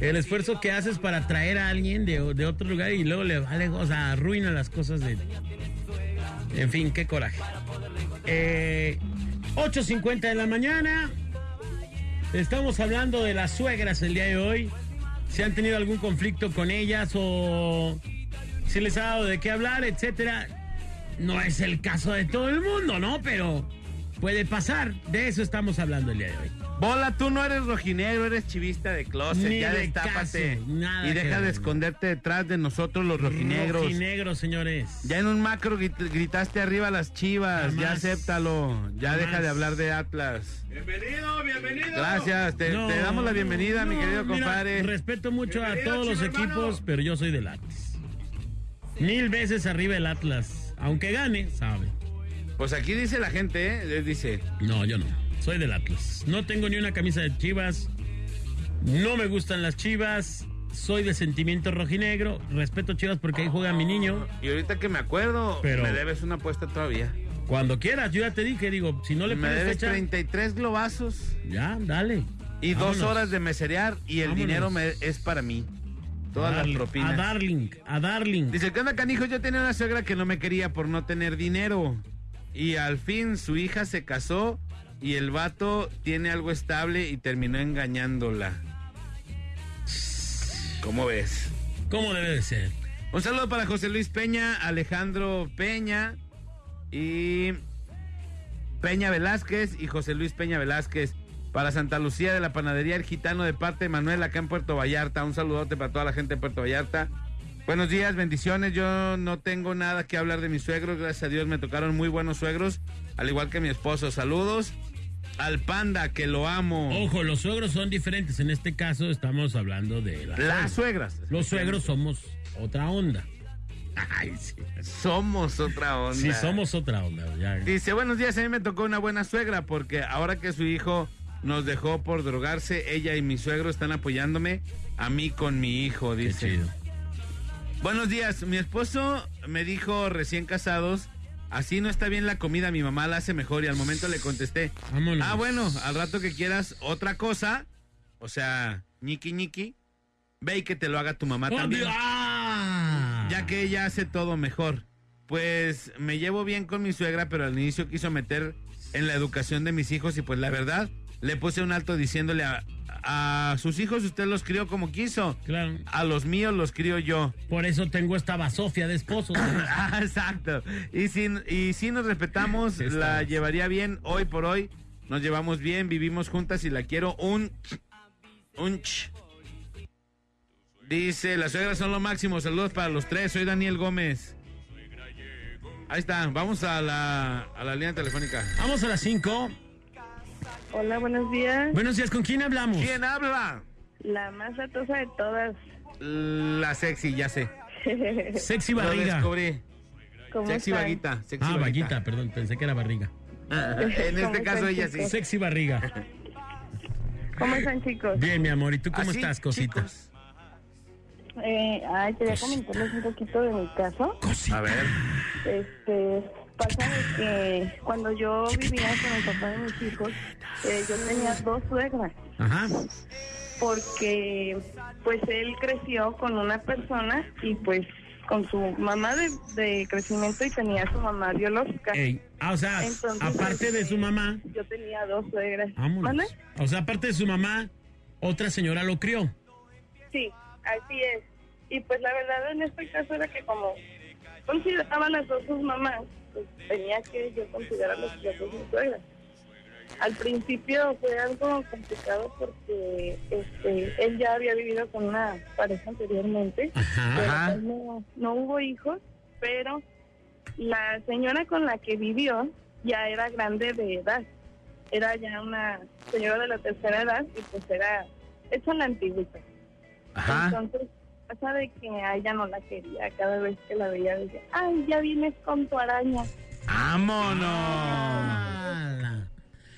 El esfuerzo que haces para traer a alguien de, otro lugar y luego le vale, o sea, arruina las cosas de. En fin, qué coraje. Eh, 8.50 de la mañana. Estamos hablando de las suegras el día de hoy. Si han tenido algún conflicto con ellas o si les ha dado de qué hablar, etcétera. No es el caso de todo el mundo, ¿no? Pero puede pasar. De eso estamos hablando el día de hoy. Bola, tú no eres rojinegro, eres chivista de closet. Ni ya de destápate. caso, nada y deja ver. de esconderte detrás de nosotros los rojinegros. Rojinegros, señores. Ya en un macro grit- gritaste arriba a las chivas. Ya Jamás. acéptalo. Ya deja de hablar de Atlas. Bienvenido, bienvenido. Gracias. Te, No, te damos la bienvenida, mi querido mira, compadre. respeto mucho a todos los hermano. equipos, pero yo soy del Atlas. Mil veces arriba el Atlas. Aunque gane, sabe. Pues aquí dice la gente, ¿eh? Dice. No, yo no. Soy del Atlas. No tengo ni una camisa de chivas. No me gustan las chivas. Soy de sentimiento rojinegro. Respeto chivas porque ahí juega mi niño. Y ahorita que me acuerdo, Pero- me debes una apuesta todavía. Cuando quieras, yo ya te dije, digo, si no le Me pones debes fecha, 33 globazos ya, dale. y dos horas de meserear y el Vámonos. dinero me- es para mí. Todas las propinas. A Darling, a Darling. Dice, ¿qué onda, canijo? Yo tenía una suegra que no me quería por no tener dinero. Y al fin su hija se casó y el vato tiene algo estable y terminó engañándola. ¿Cómo ves? ¿Cómo debe de ser? Un saludo para José Luis Peña, Alejandro Peña y Peña Velázquez y José Luis Peña Velázquez. Para Santa Lucía de la Panadería El Gitano de parte de Manuel acá en Puerto Vallarta. Un saludote para toda la gente de Puerto Vallarta. Buenos días, bendiciones. Yo no tengo nada que hablar de mis suegros. Gracias a Dios me tocaron muy buenos suegros, al igual que mi esposo. Saludos al panda, que lo amo. Ojo, los suegros son diferentes. En este caso estamos hablando de la- Las suegras. Los suegros somos otra onda. Ay, sí. Somos otra onda. Sí, somos otra onda. ya. Dice, buenos días, a mí me tocó una buena suegra porque ahora que su hijo nos dejó por drogarse, ella y mi suegro están apoyándome a mí con mi hijo, Qué dice. chido. Buenos días, mi esposo me dijo recién casados, así no está bien la comida, mi mamá la hace mejor y al momento le contesté, Vámonos. ah bueno, al rato que quieras otra cosa, o sea, ñiqui ñiqui, ve y que te lo haga tu mamá ¡Oh, también! ¡Ah! ya que ella hace todo mejor. Pues me llevo bien con mi suegra, pero al inicio quiso meter en la educación de mis hijos y pues la verdad le puse un alto diciéndole a, a sus hijos usted los crió como quiso. Claro. A los míos los crío yo. Por eso tengo esta basofia de esposo. Ah, Exacto. Y si, y si nos respetamos, la llevaría bien hoy por hoy. Nos llevamos bien, vivimos juntas y la quiero un... Un... ch. Dice, las suegras son lo máximo. Saludos para los tres. Soy Daniel Gómez. Ahí está. Vamos a la, a la línea telefónica. Vamos a las 5. Hola, buenos días. Buenos días, ¿con quién hablamos? ¿Quién habla? La más atosa de todas. La sexy, ya sé. Sexy Lo barriga. descubrí. ¿Cómo Sexy están? vaguita. Sexy Ah, vaguita, perdón, pensé que era barriga. en ¿Cómo este caso ella sí. Sexy barriga. ¿Cómo están, chicos? Bien, mi amor, ¿y tú cómo Así, estás, cosita? chicos. Eh, ay, quería comentarles un poquito de mi caso. A ver. Este, pasa de que cuando yo vivía con el papá de mis hijos, eh, yo tenía dos suegras. Ajá. porque pues él creció con una persona y pues con su mamá de, de crecimiento y tenía su mamá biológica. Ey, ah, o sea, Entonces, aparte de su mamá, Yo tenía dos suegras. ¿Mande? O sea, aparte de su mamá, otra señora lo crió. Sí, así es. Y pues la verdad en este caso era que como consideraban las dos sus mamás, pues tenía que yo considerarlas las dos mis suegras. Al principio fue algo complicado porque este, él ya había vivido con una pareja anteriormente, Ajá. pero pues no, no hubo hijos, pero la señora con la que vivió ya era grande de edad, era ya una señora de la tercera edad y pues era hecha la antigüita. Ajá. Entonces, pasa de que a ella no la quería. Cada vez que la veía decía, ay, ya vienes con tu araña. ¡Vámonos!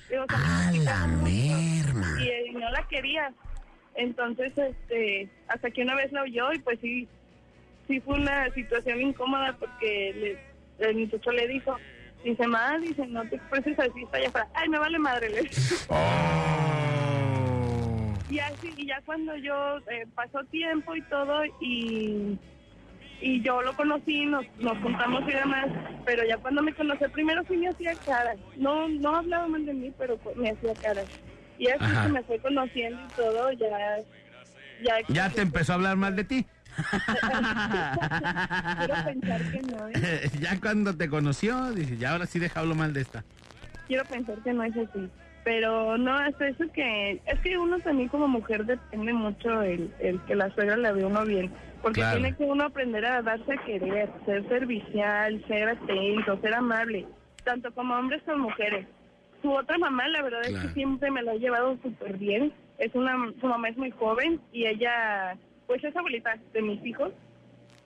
Digo, o sea, A la merma. y, eh, no la quería. Entonces, este, hasta que una vez la oyó y pues sí, sí fue una situación incómoda porque le, el muchacho le dijo, dice, ma, dice, no te expreses así, está allá afuera. Ay, me vale madre, le dijo. Y así, y ya cuando yo eh, pasó tiempo y todo y, y yo lo conocí, nos, nos juntamos y demás, pero ya cuando me conocí primero sí me hacía caras. No, no hablaba mal de mí, pero pues, me hacía caras. Y así Ajá. que me fue conociendo y todo, ya... Ya, Ya te empezó a hablar mal de ti. Quiero pensar que no, ¿eh? ya cuando te conoció, dije, ya ahora sí deja hablo mal de esta. Quiero pensar que no es así. Pero no, hasta eso que... Es que uno también como mujer depende mucho el, el que la suegra le ve uno bien. Porque Claro. tiene que uno aprender a darse a querer, ser servicial, ser atento, ser amable. Tanto como hombres como mujeres. Su otra mamá, la verdad es que siempre me la ha llevado súper bien. Es una, su mamá es muy joven y ella, pues es abuelita de mis hijos.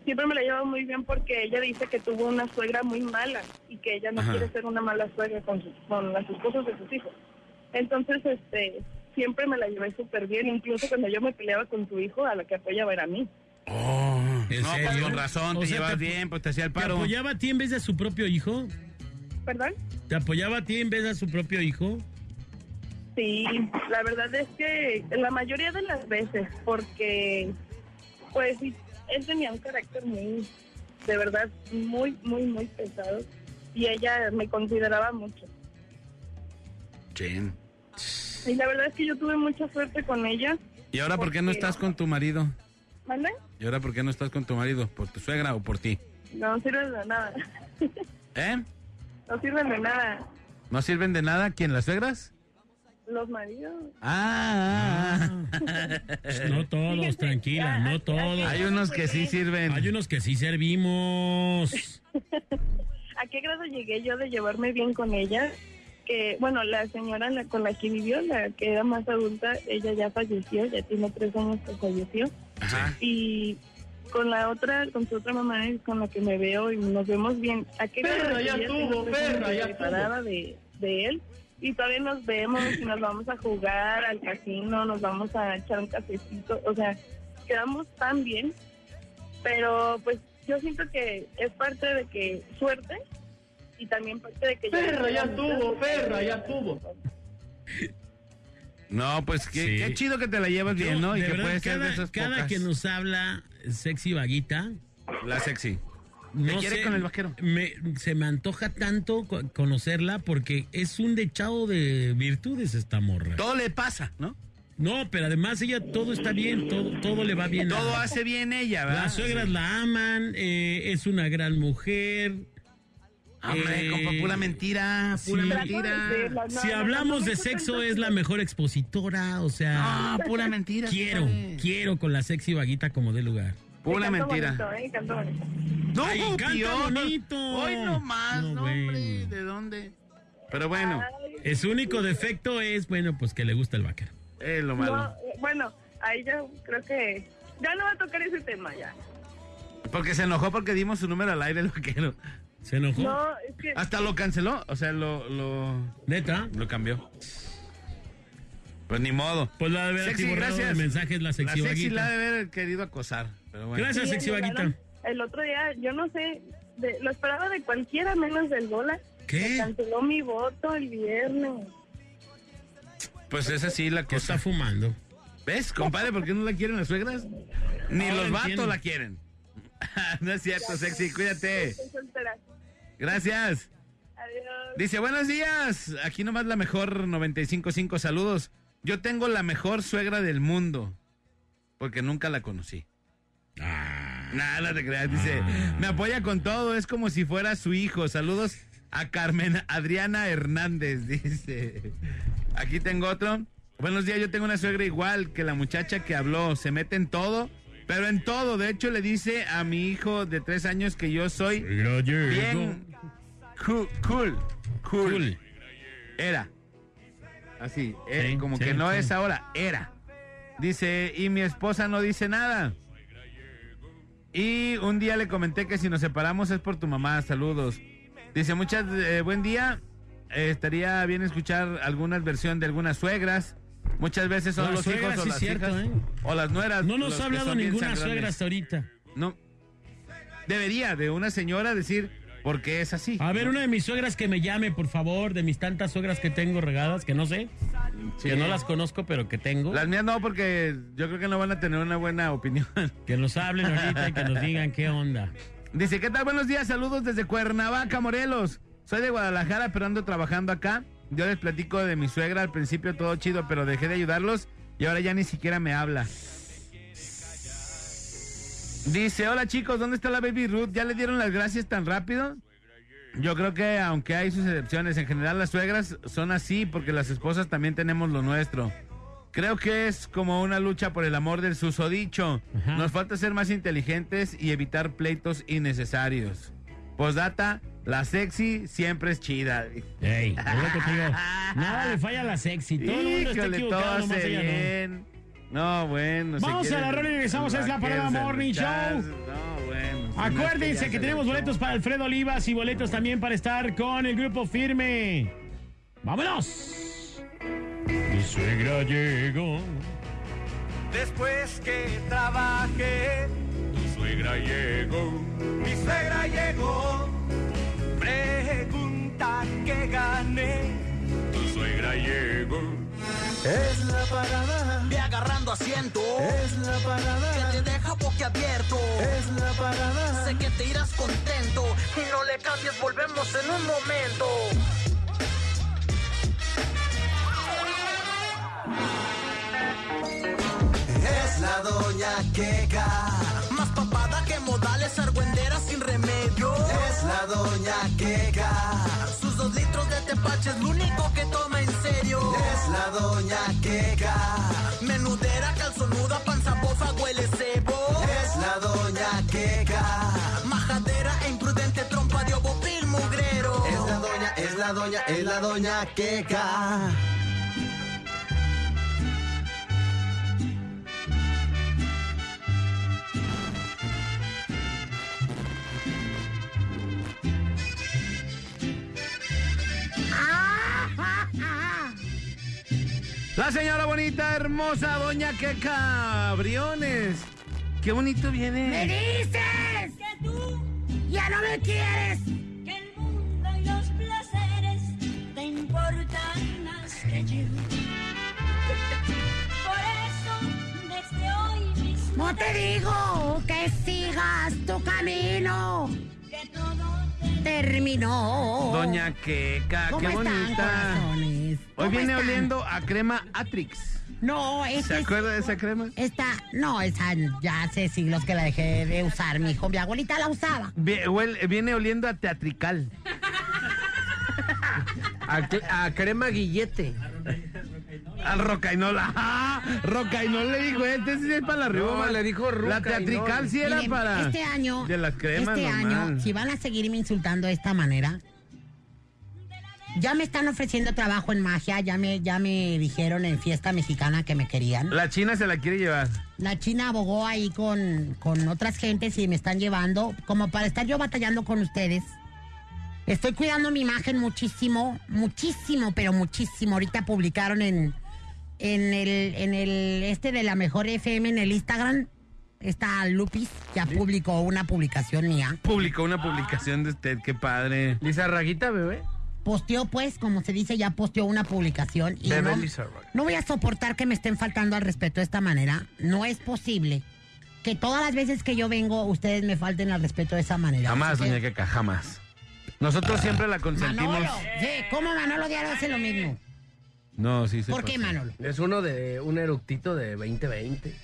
Siempre me la ha llevado muy bien porque ella dice que tuvo una suegra muy mala y que ella no Ajá. quiere ser una mala suegra con, sus, con las esposas de sus hijos. Entonces, este, siempre me la llevé súper bien, incluso cuando yo me peleaba con su hijo, a la que apoyaba era a mí. Oh, ¿En no, pues serio? con razón, O te sea, llevas te- bien, pues te hacía el ¿Te paro. apoyaba a ti en vez de a su propio hijo? ¿Perdón? ¿Te apoyaba a ti en vez de a su propio hijo? Sí, la verdad es que la mayoría de las veces, porque pues sí, él tenía un carácter muy, de verdad, muy, muy, muy pesado y ella me consideraba mucho. Chin. Y la verdad es que yo tuve mucha suerte con ella. ¿Y ahora por qué no estás con tu marido? ¿Vale? ¿Y ahora por qué no estás con tu marido? ¿Por tu suegra o por ti? No sirven de nada. ¿Eh? No sirven de nada. ¿No sirven de nada quién, las suegras? Los maridos. Ah, No todos, tranquila, no todos. hay unos que sí sirven. Hay unos que sí servimos. ¿A qué grado llegué yo de llevarme bien con ella? Que, bueno, la señora la- con la que vivió, la que era más adulta, ella ya falleció, ya tiene tres años que falleció. Ajá. Y con la otra, con su otra mamá es con la que me veo y nos vemos bien. ¿A qué grado Perra, ya tuvo, perra, ya de, de él. Y todavía nos vemos y nos vamos a jugar al casino, nos vamos a echar un cafecito. O sea, quedamos tan bien. Pero pues yo siento que es parte de que suerte y también parte de que Perra, ya tuvo, perra, ya tuvo. No, pues qué, Sí. qué chido que te la llevas bien, ¿no? Y de que verdad, puedes ser de cada, esas cada pocas. que nos habla sexy vaguita, La sexy. no quiere sé, con el vaquero? me- se me antoja tanto co- conocerla porque es un dechado de virtudes esta morra. Todo le pasa, ¿no? No, pero además ella todo está bien, todo, todo le va bien. Todo hace bien ella, ¿verdad? Las suegras la aman, eh, es una gran mujer. Hombre, Eh, compa, pura mentira, pura sí. mentira. Si hablamos de sexo es la mejor expositora, o sea, Ah, pura mentira. quiero, quiero con la sexy vaguita como de lugar. Pura mentira. bonito, ¿eh? Canto bonito. No, Ay, canta tío. bonito. Hoy no más, No, no, hombre. ¿De dónde? Pero bueno, Ay, Su único defecto es, bueno, pues que le gusta el vaquero. es lo malo. eh, bueno, ahí ya creo que ya no va a tocar ese tema ya. Porque se enojó porque dimos su número al aire, el vaquero. ¿Se enojó? No, es que Hasta lo canceló, o sea, lo, lo, ¿Neta? lo cambió. Pues ni modo. Pues la de haber Sexy, de gracias. mensajes la La sexy sexy vaguita. la de haber querido acosar. Pero bueno. Gracias, Sí, sexy vaguita. El otro día, yo no sé, de- lo esperaba de cualquiera menos del dólar. ¿Qué? Me canceló mi voto el viernes. Pues esa sí la Que está cosa. fumando. ¿Ves, compadre, por qué no la quieren las suegras? Ni Ahora los vatos entiendo. la quieren. no es cierto, sexy, cuídate. Estoy soltera. Gracias. Adiós. Dice, buenos días. Aquí nomás la mejor 95.5. Saludos. Yo tengo la mejor suegra del mundo. Porque nunca la conocí. Ah, Nada, no te creas. Dice, me apoya con todo. Es como si fuera su hijo. Saludos a Carmen Adriana Hernández. Dice, aquí tengo otro. Buenos días, yo tengo una suegra igual que la muchacha que habló. Se mete en todo. Pero en todo. De hecho, le dice a mi hijo de tres años que yo soy bien cool, cool. Era. Así, eh, Sí, como sí, que no sí. es ahora, era. Dice, y mi esposa no dice nada. Y un día le comenté que si nos separamos es por tu mamá. Saludos. Dice, muchas, eh, buen día. Eh, estaría bien escuchar alguna versión de algunas suegras. Muchas veces son Las los suegras, hijos o sí, las cierto, hijas ¿eh? o las nueras. No nos ha hablado ninguna suegra hasta ahorita. No. Debería de una señora decir por qué es así. A ver, una de mis suegras que me llame, por favor, de mis tantas suegras que tengo regadas, que no sé, Sí. que no las conozco, pero que tengo. Las mías no, porque yo creo que no van a tener una buena opinión. Que nos hablen ahorita y que nos digan qué onda. Dice, ¿qué tal? Buenos días, saludos desde Cuernavaca, Morelos. Soy de Guadalajara, pero ando trabajando acá. Yo les platico de mi suegra, al principio todo chido, pero dejé de ayudarlos y ahora ya ni siquiera me habla. Dice, hola chicos, ¿dónde está la Baby Ruth? ¿Ya le dieron las gracias tan rápido? Yo creo que aunque hay sus excepciones, en general las suegras son así porque las esposas también tenemos lo nuestro. Creo que es como una lucha por el amor del susodicho. Ajá. Nos falta ser más inteligentes y evitar pleitos innecesarios. Postdata, la sexy siempre es chida. Ey, es lo que te digo. Nada le falla a la sexy. Todo el mundo está equivocado, todo nomás ella no. bien. No, bueno. Vamos a la rola y regresamos, es la parada Morning. Show. No, bueno. Acuérdense que tenemos le boletos para Alfredo Olivas y boletos también para estar con el grupo firme. ¡Vámonos! Mi suegra llegó. Después que trabajé, suegra llegó. mi suegra llegó. Pregunta que gané. Tu suegra llegó. Es la parada, Ve agarrando asiento. es la parada, Que te deja boquiabierto. es la parada. Sé que te irás contento. Y no le cambies, volvemos en un momento. Es la doña Queca, Más papada que modales, argüendera sin remedio. es la doña Queca, Sus dos litros de tepache es lo único que toma en serio. es la doña Queca, Menudera, calzonuda, panza bofa, huele cebo. es la doña Queca. Majadera e imprudente trompa de obopil mugrero. Es la doña, es la doña, es la doña Queca. La señora bonita, hermosa, doña que cabriones. Qué bonito ¡Me viene. dices! Que tú ya no me quieres. que el mundo y los placeres te importan más que yo. Por eso, desde hoy mismo No te digo que sigas tu camino. Terminó. Doña Queca, ¿Cómo qué están, bonita. corazones? Hoy ¿Cómo viene están? oliendo a crema Atrix. No, ¿Se esta es, acuerda de esa crema? esta, no, esa ya hace siglos que la dejé de usar, mi hijo. Mi abuelita la usaba. Huele- Viene oliendo a teatrical. A, a crema guillete. Al rocainola. ¡Ah! Rocainol le dijo, este sí es para la rioma. No, le dijo La Rocainol. teatrical sí era Miren, para... Este año, De las cremas este normal. año, si van a seguirme insultando de esta manera, ya me están ofreciendo trabajo en magia, ya me, ya me dijeron en fiesta mexicana que me querían. La china se la quiere llevar. La China abogó ahí con, con otras gentes y me están llevando, como para estar yo batallando con ustedes. Estoy cuidando mi imagen muchísimo, muchísimo, pero muchísimo. Ahorita publicaron en, en el, en el este de la mejor FM en el Instagram. Está Lupis, ya publicó una publicación mía. Publicó una publicación de usted, qué padre. Lisa Raguita, bebé. Posteó, pues, como se dice, ya posteó una publicación. Y Bebé no, Lisa no voy a soportar que me estén faltando al respeto de esta manera. No es posible que todas las veces que yo vengo, ustedes me falten al respeto de esa manera. Jamás, doña Queca, jamás. Nosotros siempre la consentimos. Manolo, sí, ¿cómo Manolo Diario hace lo mismo? No, sí, se ¿Por qué. Manolo? Es uno de un eructito de 2020.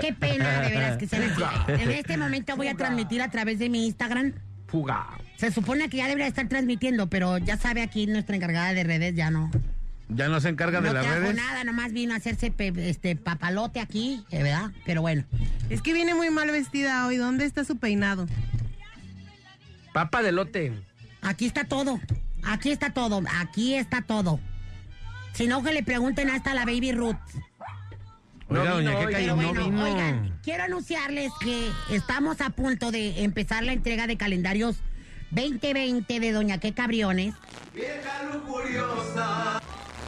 Qué pena, de veras, que se les... En este momento voy a transmitir a través de mi Instagram. Fuga. Se supone que ya debería estar transmitiendo, pero ya sabe aquí nuestra encargada de redes, ya no. Ya no se encarga de no las trajo redes. nada, nomás vino a hacerse pe- este papalote aquí, eh, ¿verdad? Pero bueno. Es que viene muy mal vestida hoy. ¿Dónde está su peinado? Papa de lote. Aquí está todo. Aquí está todo. Aquí está todo. Si no, que le pregunten hasta la Baby Ruth. Oiga, doña Queca, y Pero no bueno, vino. oigan, quiero anunciarles que estamos a punto de empezar la entrega de calendarios 2020 de Doña Queca Briones.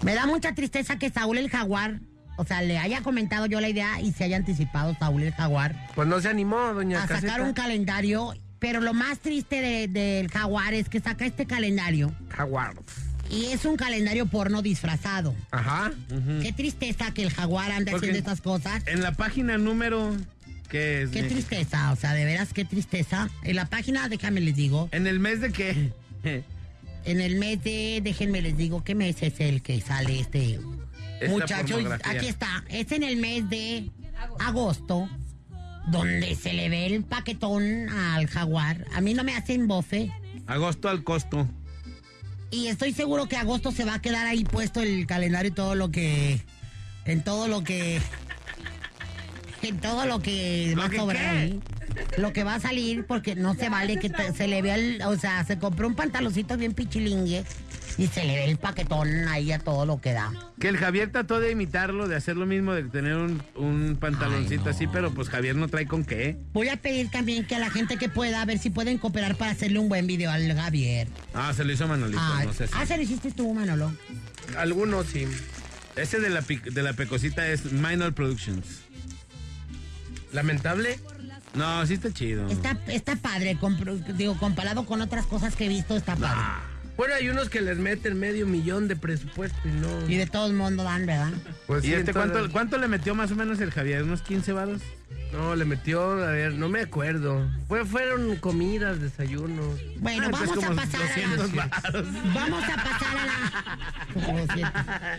Me da mucha tristeza que Saúl el Jaguar, o sea, le haya comentado yo la idea y se haya anticipado Saúl el Jaguar Pues no se animó, doña a sacar un calendario. Pero lo más triste de- del Jaguar es que saca este calendario Jaguar. y es un calendario porno disfrazado. Ajá. Qué tristeza que el Jaguar ande Porque- haciendo estas cosas. En la página número que es Qué de- tristeza, o sea, de veras qué tristeza. En la página, déjame les digo, en el mes de que en el mes de, déjenme les digo, ¿qué mes es el que sale este Esta muchacho? Aquí está, es en el mes de agosto, donde se le ve el paquetón al jaguar. A mí no me hacen bofe. agosto al costo. Y estoy seguro que agosto se va a quedar ahí puesto el calendario y todo lo que. En todo lo que. En todo lo que va a sobrar ahí. Lo que va a salir, porque no se vale que te- se le vea el. O sea, se compró un pantaloncito bien pichilingue y se le ve el paquetón ahí a todo lo que da. Que el Javier trató de imitarlo, de hacer lo mismo, de tener un, un pantaloncito Ay, no. así, pero pues Javier no trae con qué. Voy a pedir también que a la gente que pueda, a ver si pueden cooperar para hacerle un buen video al Javier. Ah, se lo hizo Manolito, Ay, no sé si. ah, se lo hiciste tú, Manolo. Algunos sí. Ese de la, de la pecosita es Minor Productions. Lamentable. No, sí está chido. Está, está padre, digo, comparado con otras cosas que he visto, está padre. Bueno, hay unos que les meten medio millón de presupuesto y no. Y de todos modos dan, ¿verdad? Pues ¿Y sí, este entonces- cuánto, cuánto le metió más o menos el Javier? ¿Unos 15 varos? No, le metió, a ver, no me acuerdo. Fue, fueron comidas, desayunos. Bueno, Ah, vamos a pasar a 200 la... Vamos a pasar a la...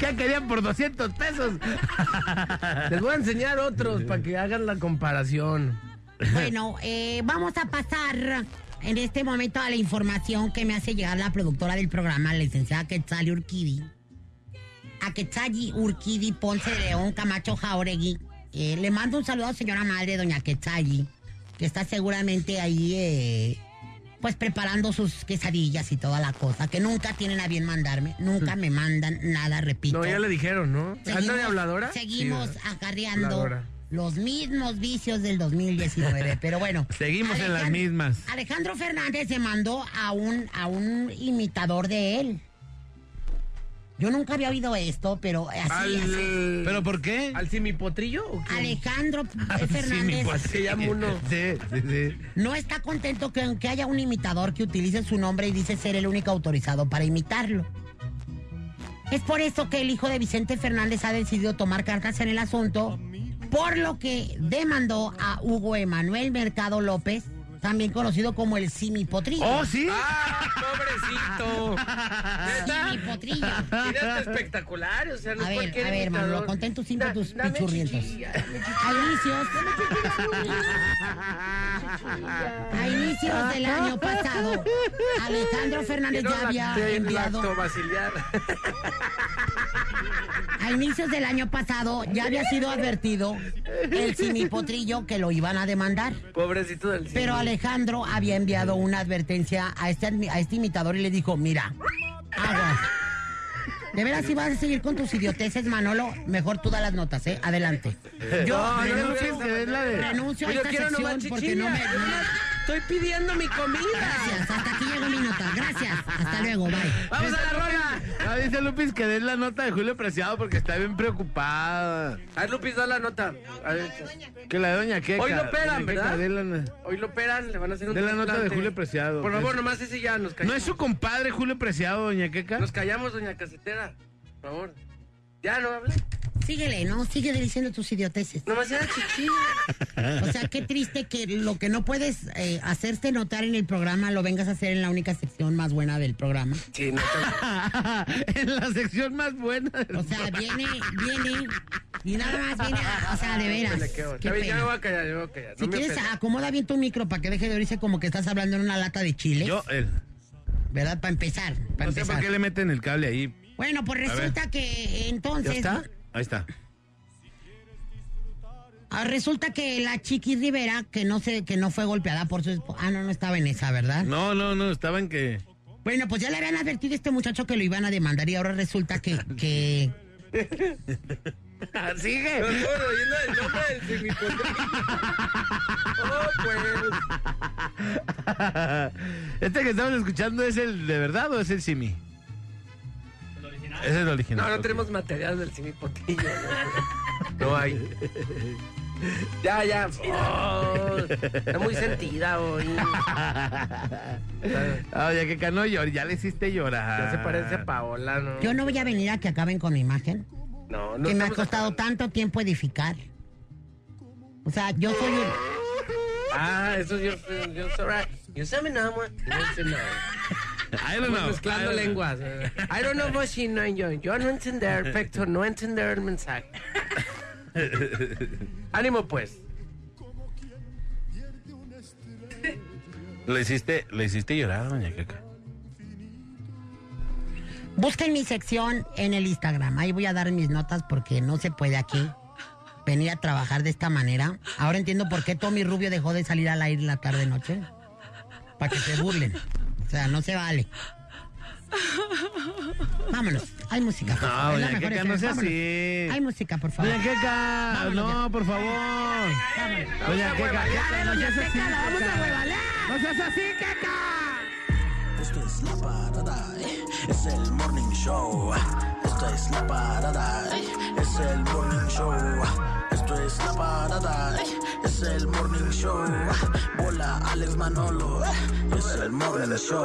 ¿Qué querían por 200 pesos? Les voy a enseñar otros para que hagan la comparación. Bueno, eh, vamos a pasar en este momento a la información que me hace llegar la productora del programa, la licenciada Quetzali Urquidi. A Quetzali Urquidi Ponce de León Camacho Jauregui. Eh, le mando un saludo a señora madre, doña Quetzali, que está seguramente ahí, eh, pues preparando sus quesadillas y toda la cosa, que nunca tienen a bien mandarme, nunca me mandan nada, repito. No, ya le dijeron, ¿no? ¿Anda de habladora? Seguimos acarreando Habladora. Los mismos vicios del 2019. Pero bueno. Seguimos en las mismas. Alejandro Fernández se mandó a un, a un imitador de él. Yo nunca había oído esto, pero así, así. Al... ¿Pero por qué? ¿Al simipotrillo o qué? Alejandro mi Fernández pues, se llama uno. Sí, sí, sí. no está contento que aunque haya un imitador que utilice su nombre y dice ser el único autorizado para imitarlo. Es por eso que el hijo de Vicente Fernández ha decidido tomar cartas en el asunto, por lo que demandó a Hugo Emanuel Mercado López, también conocido como el Simi Potrillo. ¡Oh, sí! ¡Ah, pobrecito! Simi Potrillo. Mira, es espectacular, o sea, no A ver, cualquier a ver, hermano, imitador. contén tus cinco, Da- tus pichurrientos. A inicios, a inicios del año pasado, Alejandro Fernández ya había enviado... A inicios del año pasado ya había sido advertido el simipotrillo que lo iban a demandar. Pobrecito del Pero. Alejandro había enviado una advertencia a este, a este imitador y le dijo, mira, aguas. De veras, si vas a seguir con tus idioteces, Manolo, mejor tú da las notas, ¿eh? Adelante. Yo No, renuncio, no, no, no, no. renuncio a esta sección porque no me... no Estoy pidiendo mi comida. Gracias, hasta aquí llegó mi nota. Gracias, hasta luego, bye. ¡Vamos a la rola! Ah, dice Lupis que den la nota de Julio Preciado porque está bien preocupada. A ver, Lupis, da la nota. A ver. Que la de Doña Queca. Hoy lo operan, Doña Queca, ¿verdad? la- Hoy lo operan, le van a hacer un De la nota de. Julio Preciado. Por favor, Es- nomás ese ya nos ¿No callamos. es su compadre Julio Preciado, Doña Queca? Nos callamos, doña casetera. Por favor. Ya no hablé. Síguele, ¿no? Sigue diciendo tus idioteces. Nomás era chichilla. O sea, qué triste que lo que no puedes eh, hacerte notar en el programa lo vengas a hacer en la única sección más buena del programa. Sí, no en la sección más buena. del O sea, viene, viene y nada más viene, a- o sea, de veras. qué ya me pena. voy a callar, ya me voy a callar. Si no me quieres, acomoda bien tu micro para que deje de oírse como que estás hablando en una lata de chile. Yo, él. ¿Verdad? Para empezar, para No sé empezar. por qué le meten el cable ahí. Bueno, pues resulta que ¿Ya entonces... está? Ahí está. Ah, Resulta que la Chiqui Rivera, que no sé, que no fue golpeada por su esposa. Ah, no, no estaba en esa, ¿verdad? No, no, no, estaba en que. Bueno, pues ya le habían advertido a este muchacho que lo iban a demandar y ahora resulta que, que, Sigue. No oyendo el nombre. Oh, pues. Este que estamos escuchando es el de verdad o es el Simi? Es el original. No, tenemos material del Simipotrillo. No, no hay. Ya, ya. Oh, está muy sentida hoy. Oye, que Cano llor, ya le hiciste llorar. Ya se parece a Paola, ¿no? Yo no voy a venir a que acaben con mi imagen, No, no que me ha costado tanto tiempo edificar. O sea, yo soy un... Ah, eso yo, yo soy. Yo. Yo soy mi nombre. I don't know. Mezclando I don't- lenguas. eh. I don't know what she know yo. Yo no entender, perfecto, no entender el mensaje. Ánimo, pues. Le hiciste, le hiciste llorar, doña Queca. Busquen mi sección en el Instagram. Ahí voy a dar mis notas porque no se puede aquí venir a trabajar de esta manera. Ahora entiendo por qué Tommy Rubio dejó de salir al aire en la tarde noche. Para que se burlen. O sea, no se vale. Vámonos. Hay música. por No, favor. La doña FM. no sea Vámonos. así. Hay música, por favor. Doña Queca, Vámonos no, por favor. Doña Queca, Queca, no seas así. No seas así, Queca. Esto es la parada, eh, es el morning show. Esto es la parada, eh, es el morning show. Esto es la parada, es el morning show. Bola Alex Manolo, es el morning show.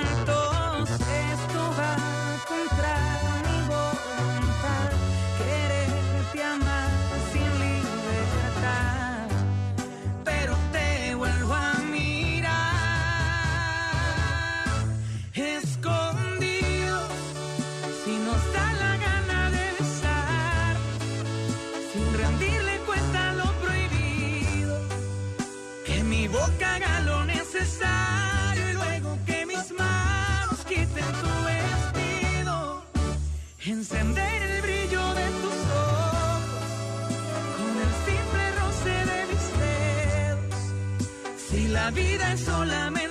Vida es solamente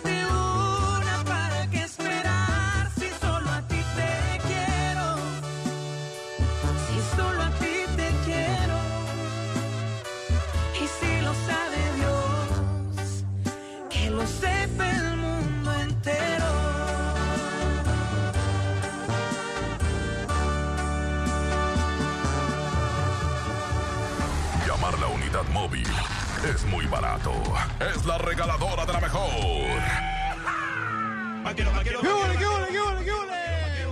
es muy barato. Es la regaladora de la mejor. ¿Qué ole, qué ole, qué ole, qué ole?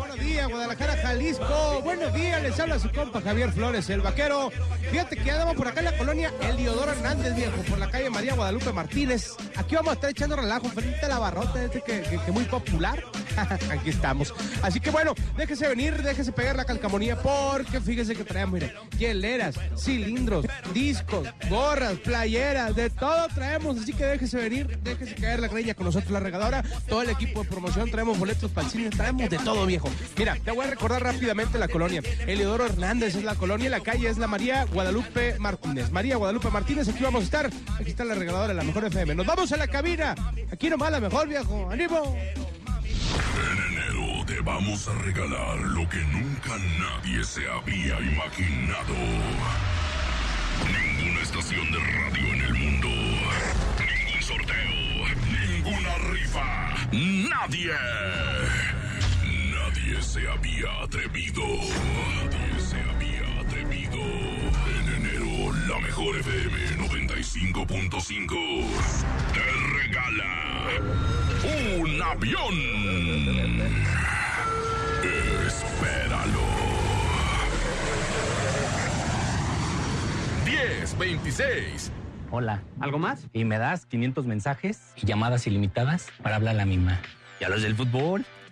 María, Guadalajara, Jalisco. Buenos días, les habla su compa Javier Flores, el vaquero. Fíjate que andamos por acá en la colonia Eliodoro Hernández, viejo, por la calle María Guadalupe Martínez. Aquí vamos a estar echando relajo frente a la barrota, este que, que, muy popular. Aquí estamos. Así que bueno, déjese venir, déjese pegar la calcamonía, porque fíjese que traemos, mire, hieleras, cilindros, discos, gorras, playeras, de todo traemos. Así que déjese venir, déjese caer la greña con nosotros, la regadora, todo el equipo de promoción, traemos boletos para traemos de todo, viejo. Mira, te voy a recordar rápidamente la colonia. Eliodoro Hernández es la colonia la calle es la María Guadalupe Martínez. María Guadalupe Martínez, aquí vamos a estar. Aquí está la regaladora, la mejor FM. Nos vamos a la cabina. Aquí nomás la mejor, viejo. ¡Ánimo! En enero te vamos a regalar lo que nunca nadie se había imaginado. Ninguna estación de radio en el mundo. Ningún sorteo. Ninguna rifa. Nadie. Nadie se había atrevido. Nadie se había atrevido. En enero, la mejor FM 95.5 te regala un avión. Espéralo. 10, 26. Hola. ¿Algo más? Y me das 500 mensajes y llamadas ilimitadas para hablar a la misma. ¿Y a los del fútbol?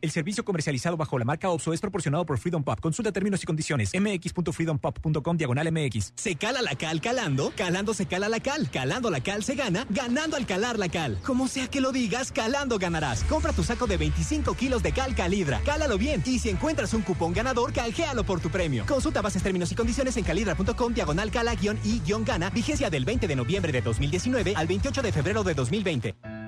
El servicio comercializado bajo la marca OPSO es proporcionado por Freedom Pop. Consulta términos y condiciones. mx.freedompop.com diagonal mx. ¿Se cala la cal calando? Calando se cala la cal. Calando la cal se gana. Ganando al calar la cal. Como sea que lo digas, calando ganarás. Compra tu saco de 25 kilos de cal calidra. Cálalo bien. Y si encuentras un cupón ganador, canjealo por tu premio. Consulta bases, términos y condiciones en calidra.com diagonal cala-y-gana. Vigencia del 20 de noviembre de 2019 al 28 de febrero de 2020.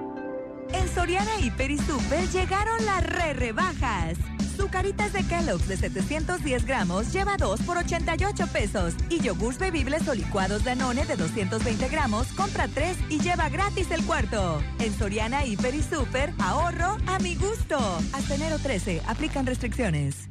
Soriana Hiper y Super llegaron las re rebajas. Zucaritas de Kellogg's de 710 gramos lleva 2 por 88 pesos. Y yogurts bebibles o licuados Danone de 220 gramos compra 3 y lleva gratis el cuarto. En Soriana Hiper y Super, ahorro a mi gusto. Hasta enero 13, aplican restricciones.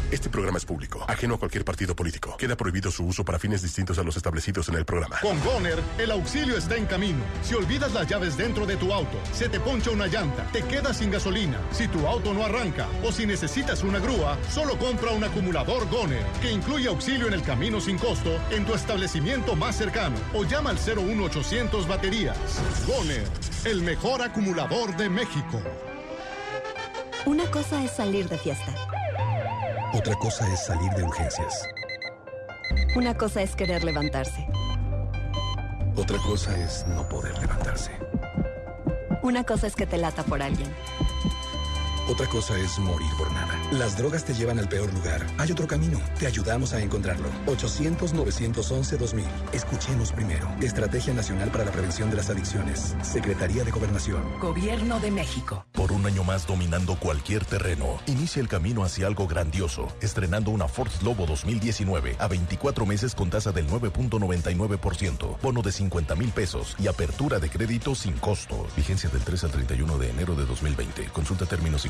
Este programa es público, ajeno a cualquier partido político. Queda prohibido su uso para fines distintos a los establecidos en el programa. Con Goner, el auxilio está en camino. Si olvidas las llaves dentro de tu auto, se te poncha una llanta, te quedas sin gasolina, si tu auto no arranca o si necesitas una grúa, solo compra un acumulador Goner, que incluye auxilio en el camino sin costo en tu establecimiento más cercano o llama al 01800 baterías. Goner, el mejor acumulador de México. Una cosa es salir de fiesta. Otra cosa es salir de urgencias. Una cosa es querer levantarse. Otra cosa es no poder levantarse. Una cosa es que te lata por alguien. Otra cosa es morir por nada. Las drogas te llevan al peor lugar. Hay otro camino. Te ayudamos a encontrarlo. 800-911-2000. Escuchemos primero. Estrategia Nacional para la Prevención de las Adicciones. Secretaría de Gobernación. Gobierno de México. Por un año más dominando cualquier terreno, inicia el camino hacia algo grandioso, estrenando una Ford Lobo 2019 a 24 meses con tasa del 9.99%, bono de 50 mil pesos y apertura de crédito sin costo. Vigencia del 3 al 31 de enero de 2020. Consulta términos y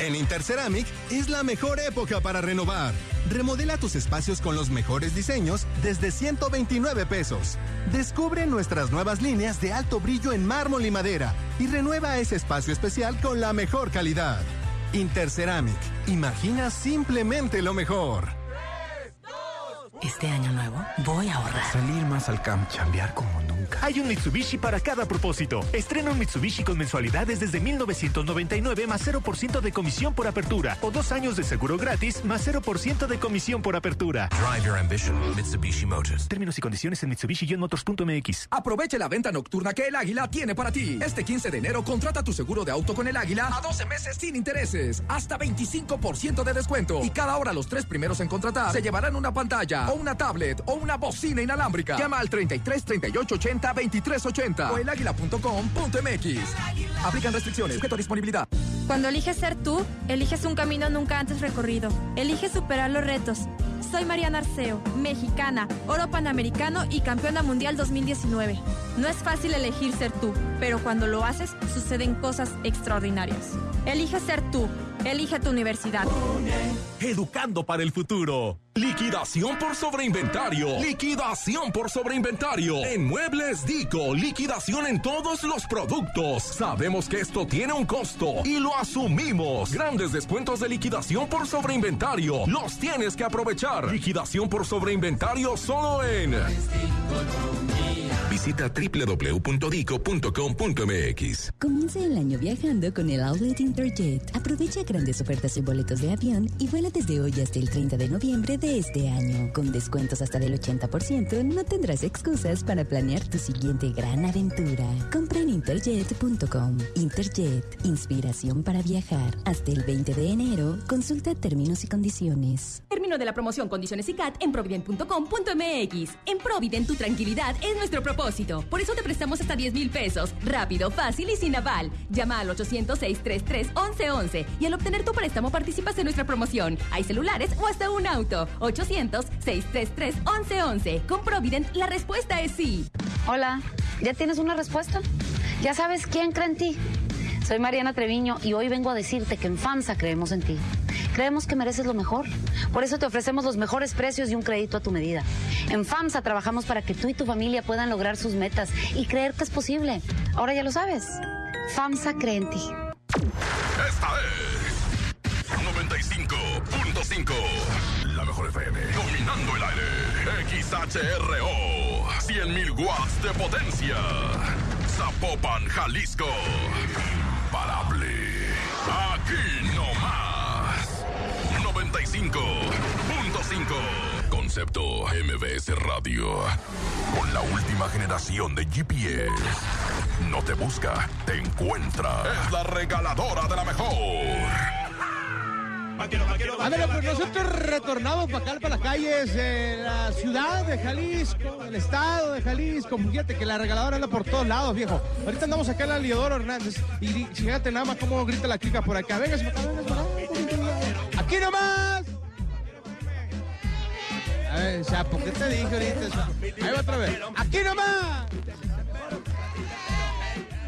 En Interceramic es la mejor época para renovar. Remodela tus espacios con los mejores diseños desde 129 pesos. Descubre nuestras nuevas líneas de alto brillo en mármol y madera y renueva ese espacio especial con la mejor calidad. Interceramic. Imagina simplemente lo mejor. Este año nuevo voy a ahorrar. Salir más al camp, chambear como nunca. Hay un Mitsubishi para cada propósito. Estrena un Mitsubishi con mensualidades desde 1999 más 0% de comisión por apertura o dos años de seguro gratis más 0% de comisión por apertura. Drive your ambition, Mitsubishi Motors. Términos y condiciones en Mitsubishi-motors.mx. Aproveche la venta nocturna que el Águila tiene para ti. Este 15 de enero contrata tu seguro de auto con el Águila a 12 meses sin intereses, hasta 25% de descuento. Y cada hora los tres primeros en contratar se llevarán una pantalla o una tablet o una bocina inalámbrica. Llama al 33 38 80 23 80 o elaguila.com.mx. Aplican restricciones, sujeto a disponibilidad. Cuando eliges ser tú, eliges un camino nunca antes recorrido. Eliges superar los retos. Soy Mariana Arceo, mexicana, oro panamericano y campeona mundial 2019. No es fácil elegir ser tú, pero cuando lo haces, suceden cosas extraordinarias. Elige ser tú. Elige tu universidad. Educando para el futuro. Liquidación por sobreinventario. Liquidación por sobreinventario. En Muebles Dico, liquidación en todos los productos. Sabemos que esto tiene un costo y lo asumimos. Grandes descuentos de liquidación por sobreinventario. Los tienes que aprovechar. Liquidación por sobreinventario solo en. Visita www.dico.com.mx. Comienza el año viajando con el Outlet Interjet. Aprovecha grandes ofertas en boletos de avión y vuela desde hoy hasta el 30 de noviembre de este año. Con descuentos hasta del 80%, no tendrás excusas para planear tu siguiente gran aventura. Compra en interjet.com. Interjet, inspiración para viajar. Hasta el 20 de enero, consulta términos y condiciones. Término de la promoción, condiciones y CAT en provident.com.mx. En Provident, tu tranquilidad es nuestro propósito. Por eso te prestamos hasta 10 mil pesos. Rápido, fácil y sin aval. Llama al 800-633-1111 y al obtener tu préstamo participas en nuestra promoción. Hay celulares o hasta un auto. 800-633-1111. Con Provident, la respuesta es sí. Hola, ¿ya tienes una respuesta? ¿Ya sabes quién cree en ti? Soy Mariana Treviño y hoy vengo a decirte que en FAMSA creemos en ti. Creemos que mereces lo mejor. Por eso te ofrecemos los mejores precios y un crédito a tu medida. En FAMSA trabajamos para que tú y tu familia puedan lograr sus metas y creer que es posible. Ahora ya lo sabes. FAMSA cree en ti. Esta es 95.5. La mejor FM. Dominando el aire. XHRO. 100.000 watts de potencia. Zapopan, Jalisco. Imparable. Aquí no más. 95.5. Concepto MBS Radio. Con la última generación de GPS. No te busca, te encuentra. Es la regaladora de la mejor. Ándale, pues nosotros retornamos para acá, para las calles de la ciudad de Jalisco, del estado de Jalisco. Fíjate que la regaladora anda por todos lados, viejo. Ahorita andamos acá en la Liodoro Hernández y fíjate nada más cómo grita la clica por acá. Venga, venga, venga. ¡Aquí nomás! A ver, Chapo, ¿qué te dije ahorita? Chapo? Ahí va otra vez. ¡Aquí nomás!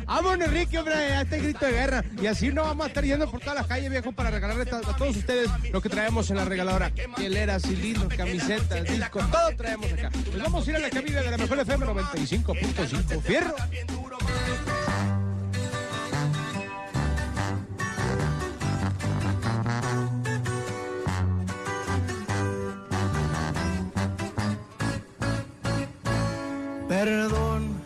Vámonos, Ricky, hombre, a este grito de guerra. Y así no vamos a estar yendo por todas las calles, viejo, para regalarle a todos ustedes lo que traemos en la regaladora. Hieleras, cilindros, camisetas, discos, todo traemos acá. Pues vamos a ir a la cabina de la mejor FM 95.5. ¡Fierro! Perdón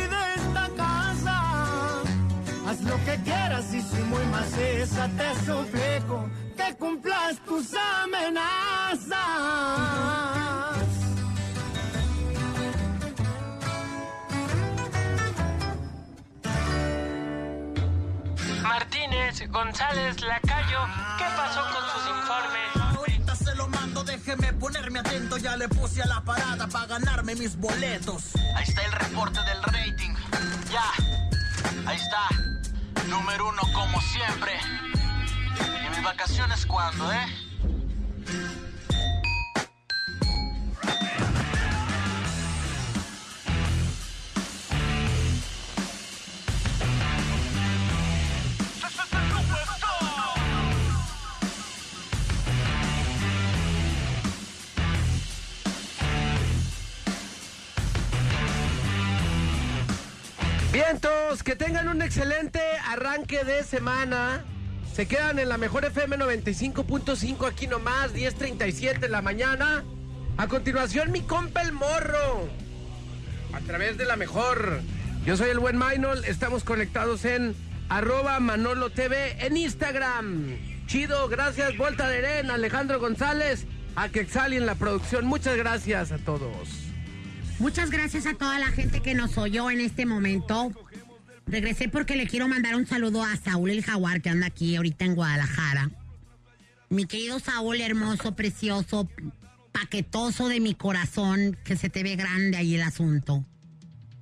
lo que quieras y si muy maciza te suplico que cumplas tus amenazas. Martínez, González, Lacayo, ¿qué pasó con sus informes? Ahorita se lo mando, déjeme ponerme atento. Ya le puse a la parada para ganarme mis boletos. Ahí está el reporte del rating. Ya, ahí está. Número uno como siempre. ¿Y mis vacaciones cuándo, eh? Que tengan un excelente arranque de semana. Se quedan en la mejor FM 95.5 aquí nomás, 10.37 en la mañana. A continuación, mi compa el morro. A través de la mejor. Yo soy el buen Maynol, estamos conectados en arroba Manolo TV en Instagram. Chido, gracias, Vuelta de Eren, Alejandro González, a Quexali en la producción. Muchas gracias a todos. Muchas gracias a toda la gente que nos oyó en este momento. Regresé porque le quiero mandar un saludo a Saúl el Jaguar que anda aquí ahorita en Guadalajara. Mi querido Saúl, hermoso, precioso, paquetoso de mi corazón, que se te ve grande ahí el asunto.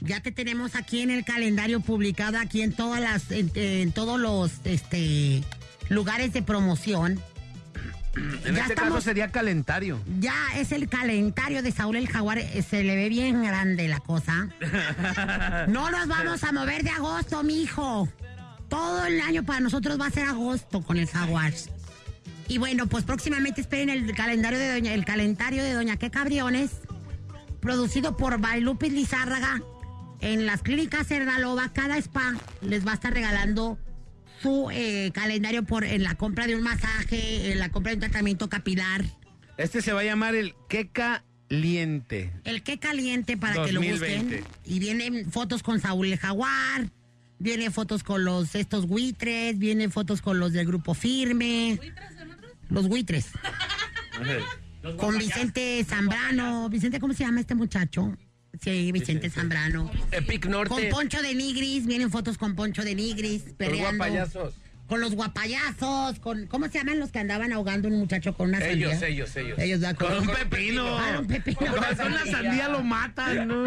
Ya te tenemos aquí en el calendario publicado aquí en todas las, en, todos los este, lugares de promoción. En este caso sería calentario. Ya es el calentario de Saúl el Jaguar. Eh, se le ve bien grande la cosa. no nos vamos a mover de agosto, mijo. Todo el año para nosotros va a ser agosto con el Jaguar. Y bueno, pues próximamente esperen el calendario de Doña, el calendario de Doña Que Cabriones, producido por Bailupis Lizárraga en las clínicas Cernalova. Cada spa les va a estar regalando su eh, calendario por en la compra de un masaje, en la compra de un tratamiento capilar. Este se va a llamar el Qué Caliente. El Qué Caliente para que lo busquen. Y vienen fotos con Saúl el Jaguar, viene fotos con los estos buitres, vienen fotos con los del grupo Firme. Los buitres. con Vicente Zambrano. Vicente, ¿cómo se llama este muchacho? Sí, Vicente Zambrano. Epic Norte. Con Poncho de Nigris, vienen fotos con Poncho de Nigris, Con guapayazos. Con los guapayazos, con ¿cómo se llaman los que andaban ahogando un muchacho con una sandía? Ellos, ellos, ellos. Ellos da con, un pepino. Con un pepino. Con una sandía lo matan, ¿no?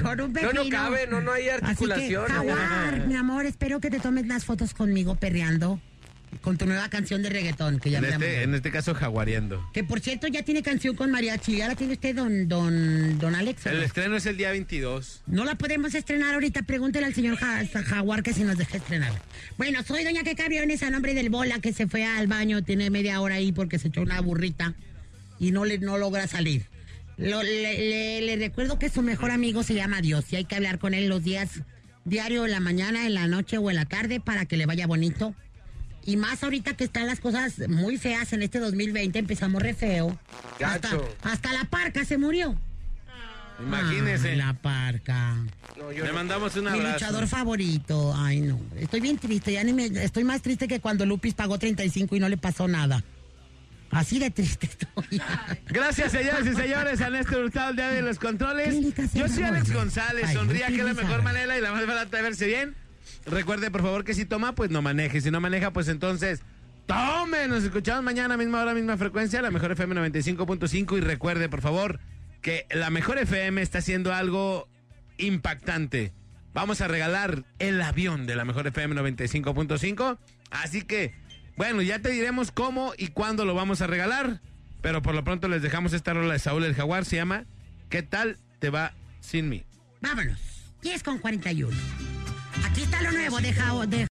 con un pepino. No, no cabe, no, no hay articulación. Así que, jaguar, mi amor, espero que te tomes las fotos conmigo perreando con tu nueva canción de reggaetón que ya en este, en este caso jaguareando. Que por cierto ya tiene canción con mariachi, ya la tiene usted don don don Alex. El estreno es el día 22. No la podemos estrenar ahorita, pregúntele al señor Jaguar que si nos deja estrenar. Bueno, soy doña que Aviones a nombre del Bola que se fue al baño, tiene media hora ahí porque se echó una burrita y no le no logra salir. le, le recuerdo que su mejor amigo se llama Dios y hay que hablar con él los días diario, en la mañana, en la noche o en la tarde para que le vaya bonito y más ahorita que están las cosas muy feas en este 2020, empezamos re feo. Hasta, hasta, la parca se murió. Imagínese. Ay, la parca. Le mandamos un Mi abrazo. luchador favorito. Ay, no. Estoy bien triste. Ya ni me, estoy más triste que cuando Lupis pagó 35 y no le pasó nada. Así de triste estoy. Gracias, señoras y señores, a Néstor Hurtado, el día de los controles. Yo soy Alex González, Ay, sonría que es la mejor manera y la más barata de verse bien. Recuerde, por favor, que si toma, pues no maneje. Si no maneja, pues entonces, tome. Nos escuchamos mañana, misma hora, misma frecuencia, la mejor FM 95.5. Y recuerde, por favor, que la mejor FM está haciendo algo impactante. Vamos a regalar el avión de la mejor FM 95.5. Así que, bueno, ya te diremos cómo y cuándo lo vamos a regalar. Pero por lo pronto les dejamos esta rola de Saúl el Jaguar. Se llama ¿Qué tal te va sin mí? Vámonos. 10 con 41. Aquí está lo nuevo de, Jao- de